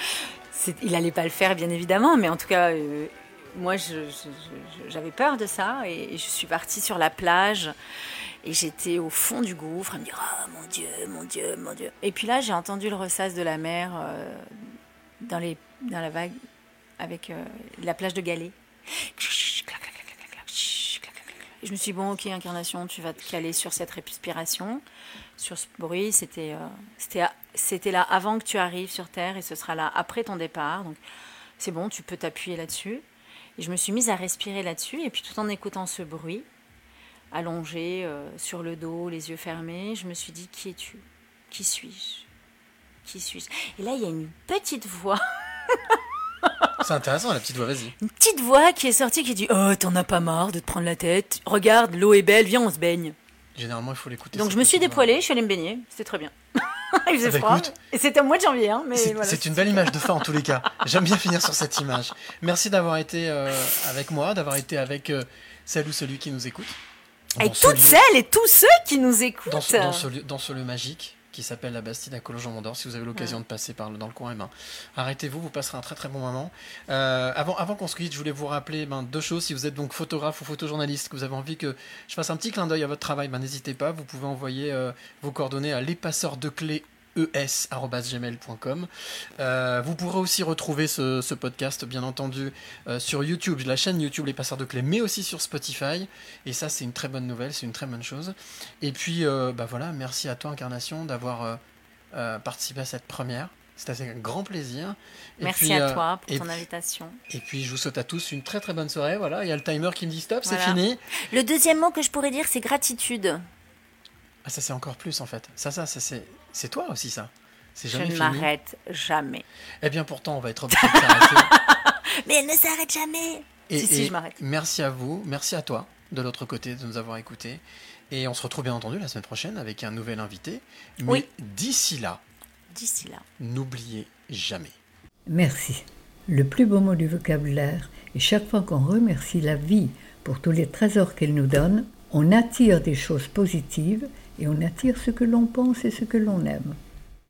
il allait pas le faire, bien évidemment, mais en tout cas. euh, moi, j'avais peur de ça et, je suis partie sur la plage et j'étais au fond du gouffre à me dire Oh mon Dieu, mon Dieu, mon Dieu. Et puis là, j'ai entendu le ressasse de la mer euh, dans, les, dans la vague avec la plage de Galets. Et je me suis dit, bon, ok, incarnation, tu vas te caler sur cette respiration, sur ce bruit. C'était euh, c'était là avant que tu arrives sur Terre et ce sera là après ton départ. Donc, c'est bon, tu peux t'appuyer là-dessus. Et je me suis mise à respirer là-dessus. Et puis, tout en écoutant ce bruit, allongée euh, sur le dos, les yeux fermés, je me suis dit, qui es-tu? Qui suis-je? Qui suis-je? Et là, il y a une petite voix, C'est intéressant, la petite voix, vas-y. une petite voix qui est sortie qui dit, oh, t'en as pas marre de te prendre la tête Regarde, l'eau est belle, viens, on se baigne. Généralement, il faut l'écouter. Donc, je me suis dépoilée, je suis allée me baigner. C'était très bien. il faisait Ah bah, froid. écoute. Et c'était au mois de janvier, hein, mais C'est voilà. c'est une belle image de fin en tous les cas. J'aime bien finir sur cette image. Merci d'avoir été euh, avec moi, d'avoir été avec euh, celle ou celui qui nous écoute. Dans ce toutes lieu- celles et tous ceux qui nous écoutent. dans ce, dans ce lieu, dans ce lieu magique qui s'appelle la Bastide à Collonges-en-Mandor. Si vous avez l'occasion de passer par le- dans le coin, eh ben, arrêtez-vous, vous passerez un très très bon moment. Euh, avant avant qu'on se quitte, je voulais vous rappeler ben, deux choses. Si vous êtes donc photographe ou photojournaliste, que vous avez envie que je fasse un petit clin d'œil à votre travail, ben, n'hésitez pas. Vous pouvez envoyer euh, vos coordonnées à lespasseurs de clés es@gmail.com. Euh, vous pourrez aussi retrouver ce, ce podcast, bien entendu, euh, sur YouTube, la chaîne YouTube Les Passeurs de Clés, mais aussi sur Spotify. Et ça, c'est une très bonne nouvelle, c'est une très bonne chose. Et puis, euh, bah voilà, merci à toi, Incarnation, d'avoir participé à cette première. C'était un grand plaisir. Et Merci puis, à toi pour ton puis- invitation. Et puis je vous souhaite à tous une très très bonne soirée. Voilà, il y a le timer qui me dit stop, c'est fini. Le deuxième mot que je pourrais dire, c'est gratitude. Ah ça c'est encore plus en fait. Ça ça, ça c'est c'est toi aussi ça. C'est Je ne m'arrête jamais. Eh bien pourtant on va être obligé de s'arrêter. Mais elle ne s'arrête jamais. Et, si, si, et je m'arrête. Merci à vous, merci à toi de l'autre côté de nous avoir écoutés. Et on se retrouve bien entendu la semaine prochaine avec un nouvel invité. Mais Oui. d'ici là, D'ici là. n'oubliez jamais. Merci. Le plus beau mot du vocabulaire est chaque fois qu'on remercie la vie pour tous les trésors qu'elle nous donne, on attire des choses positives et on attire ce que l'on pense et ce que l'on aime.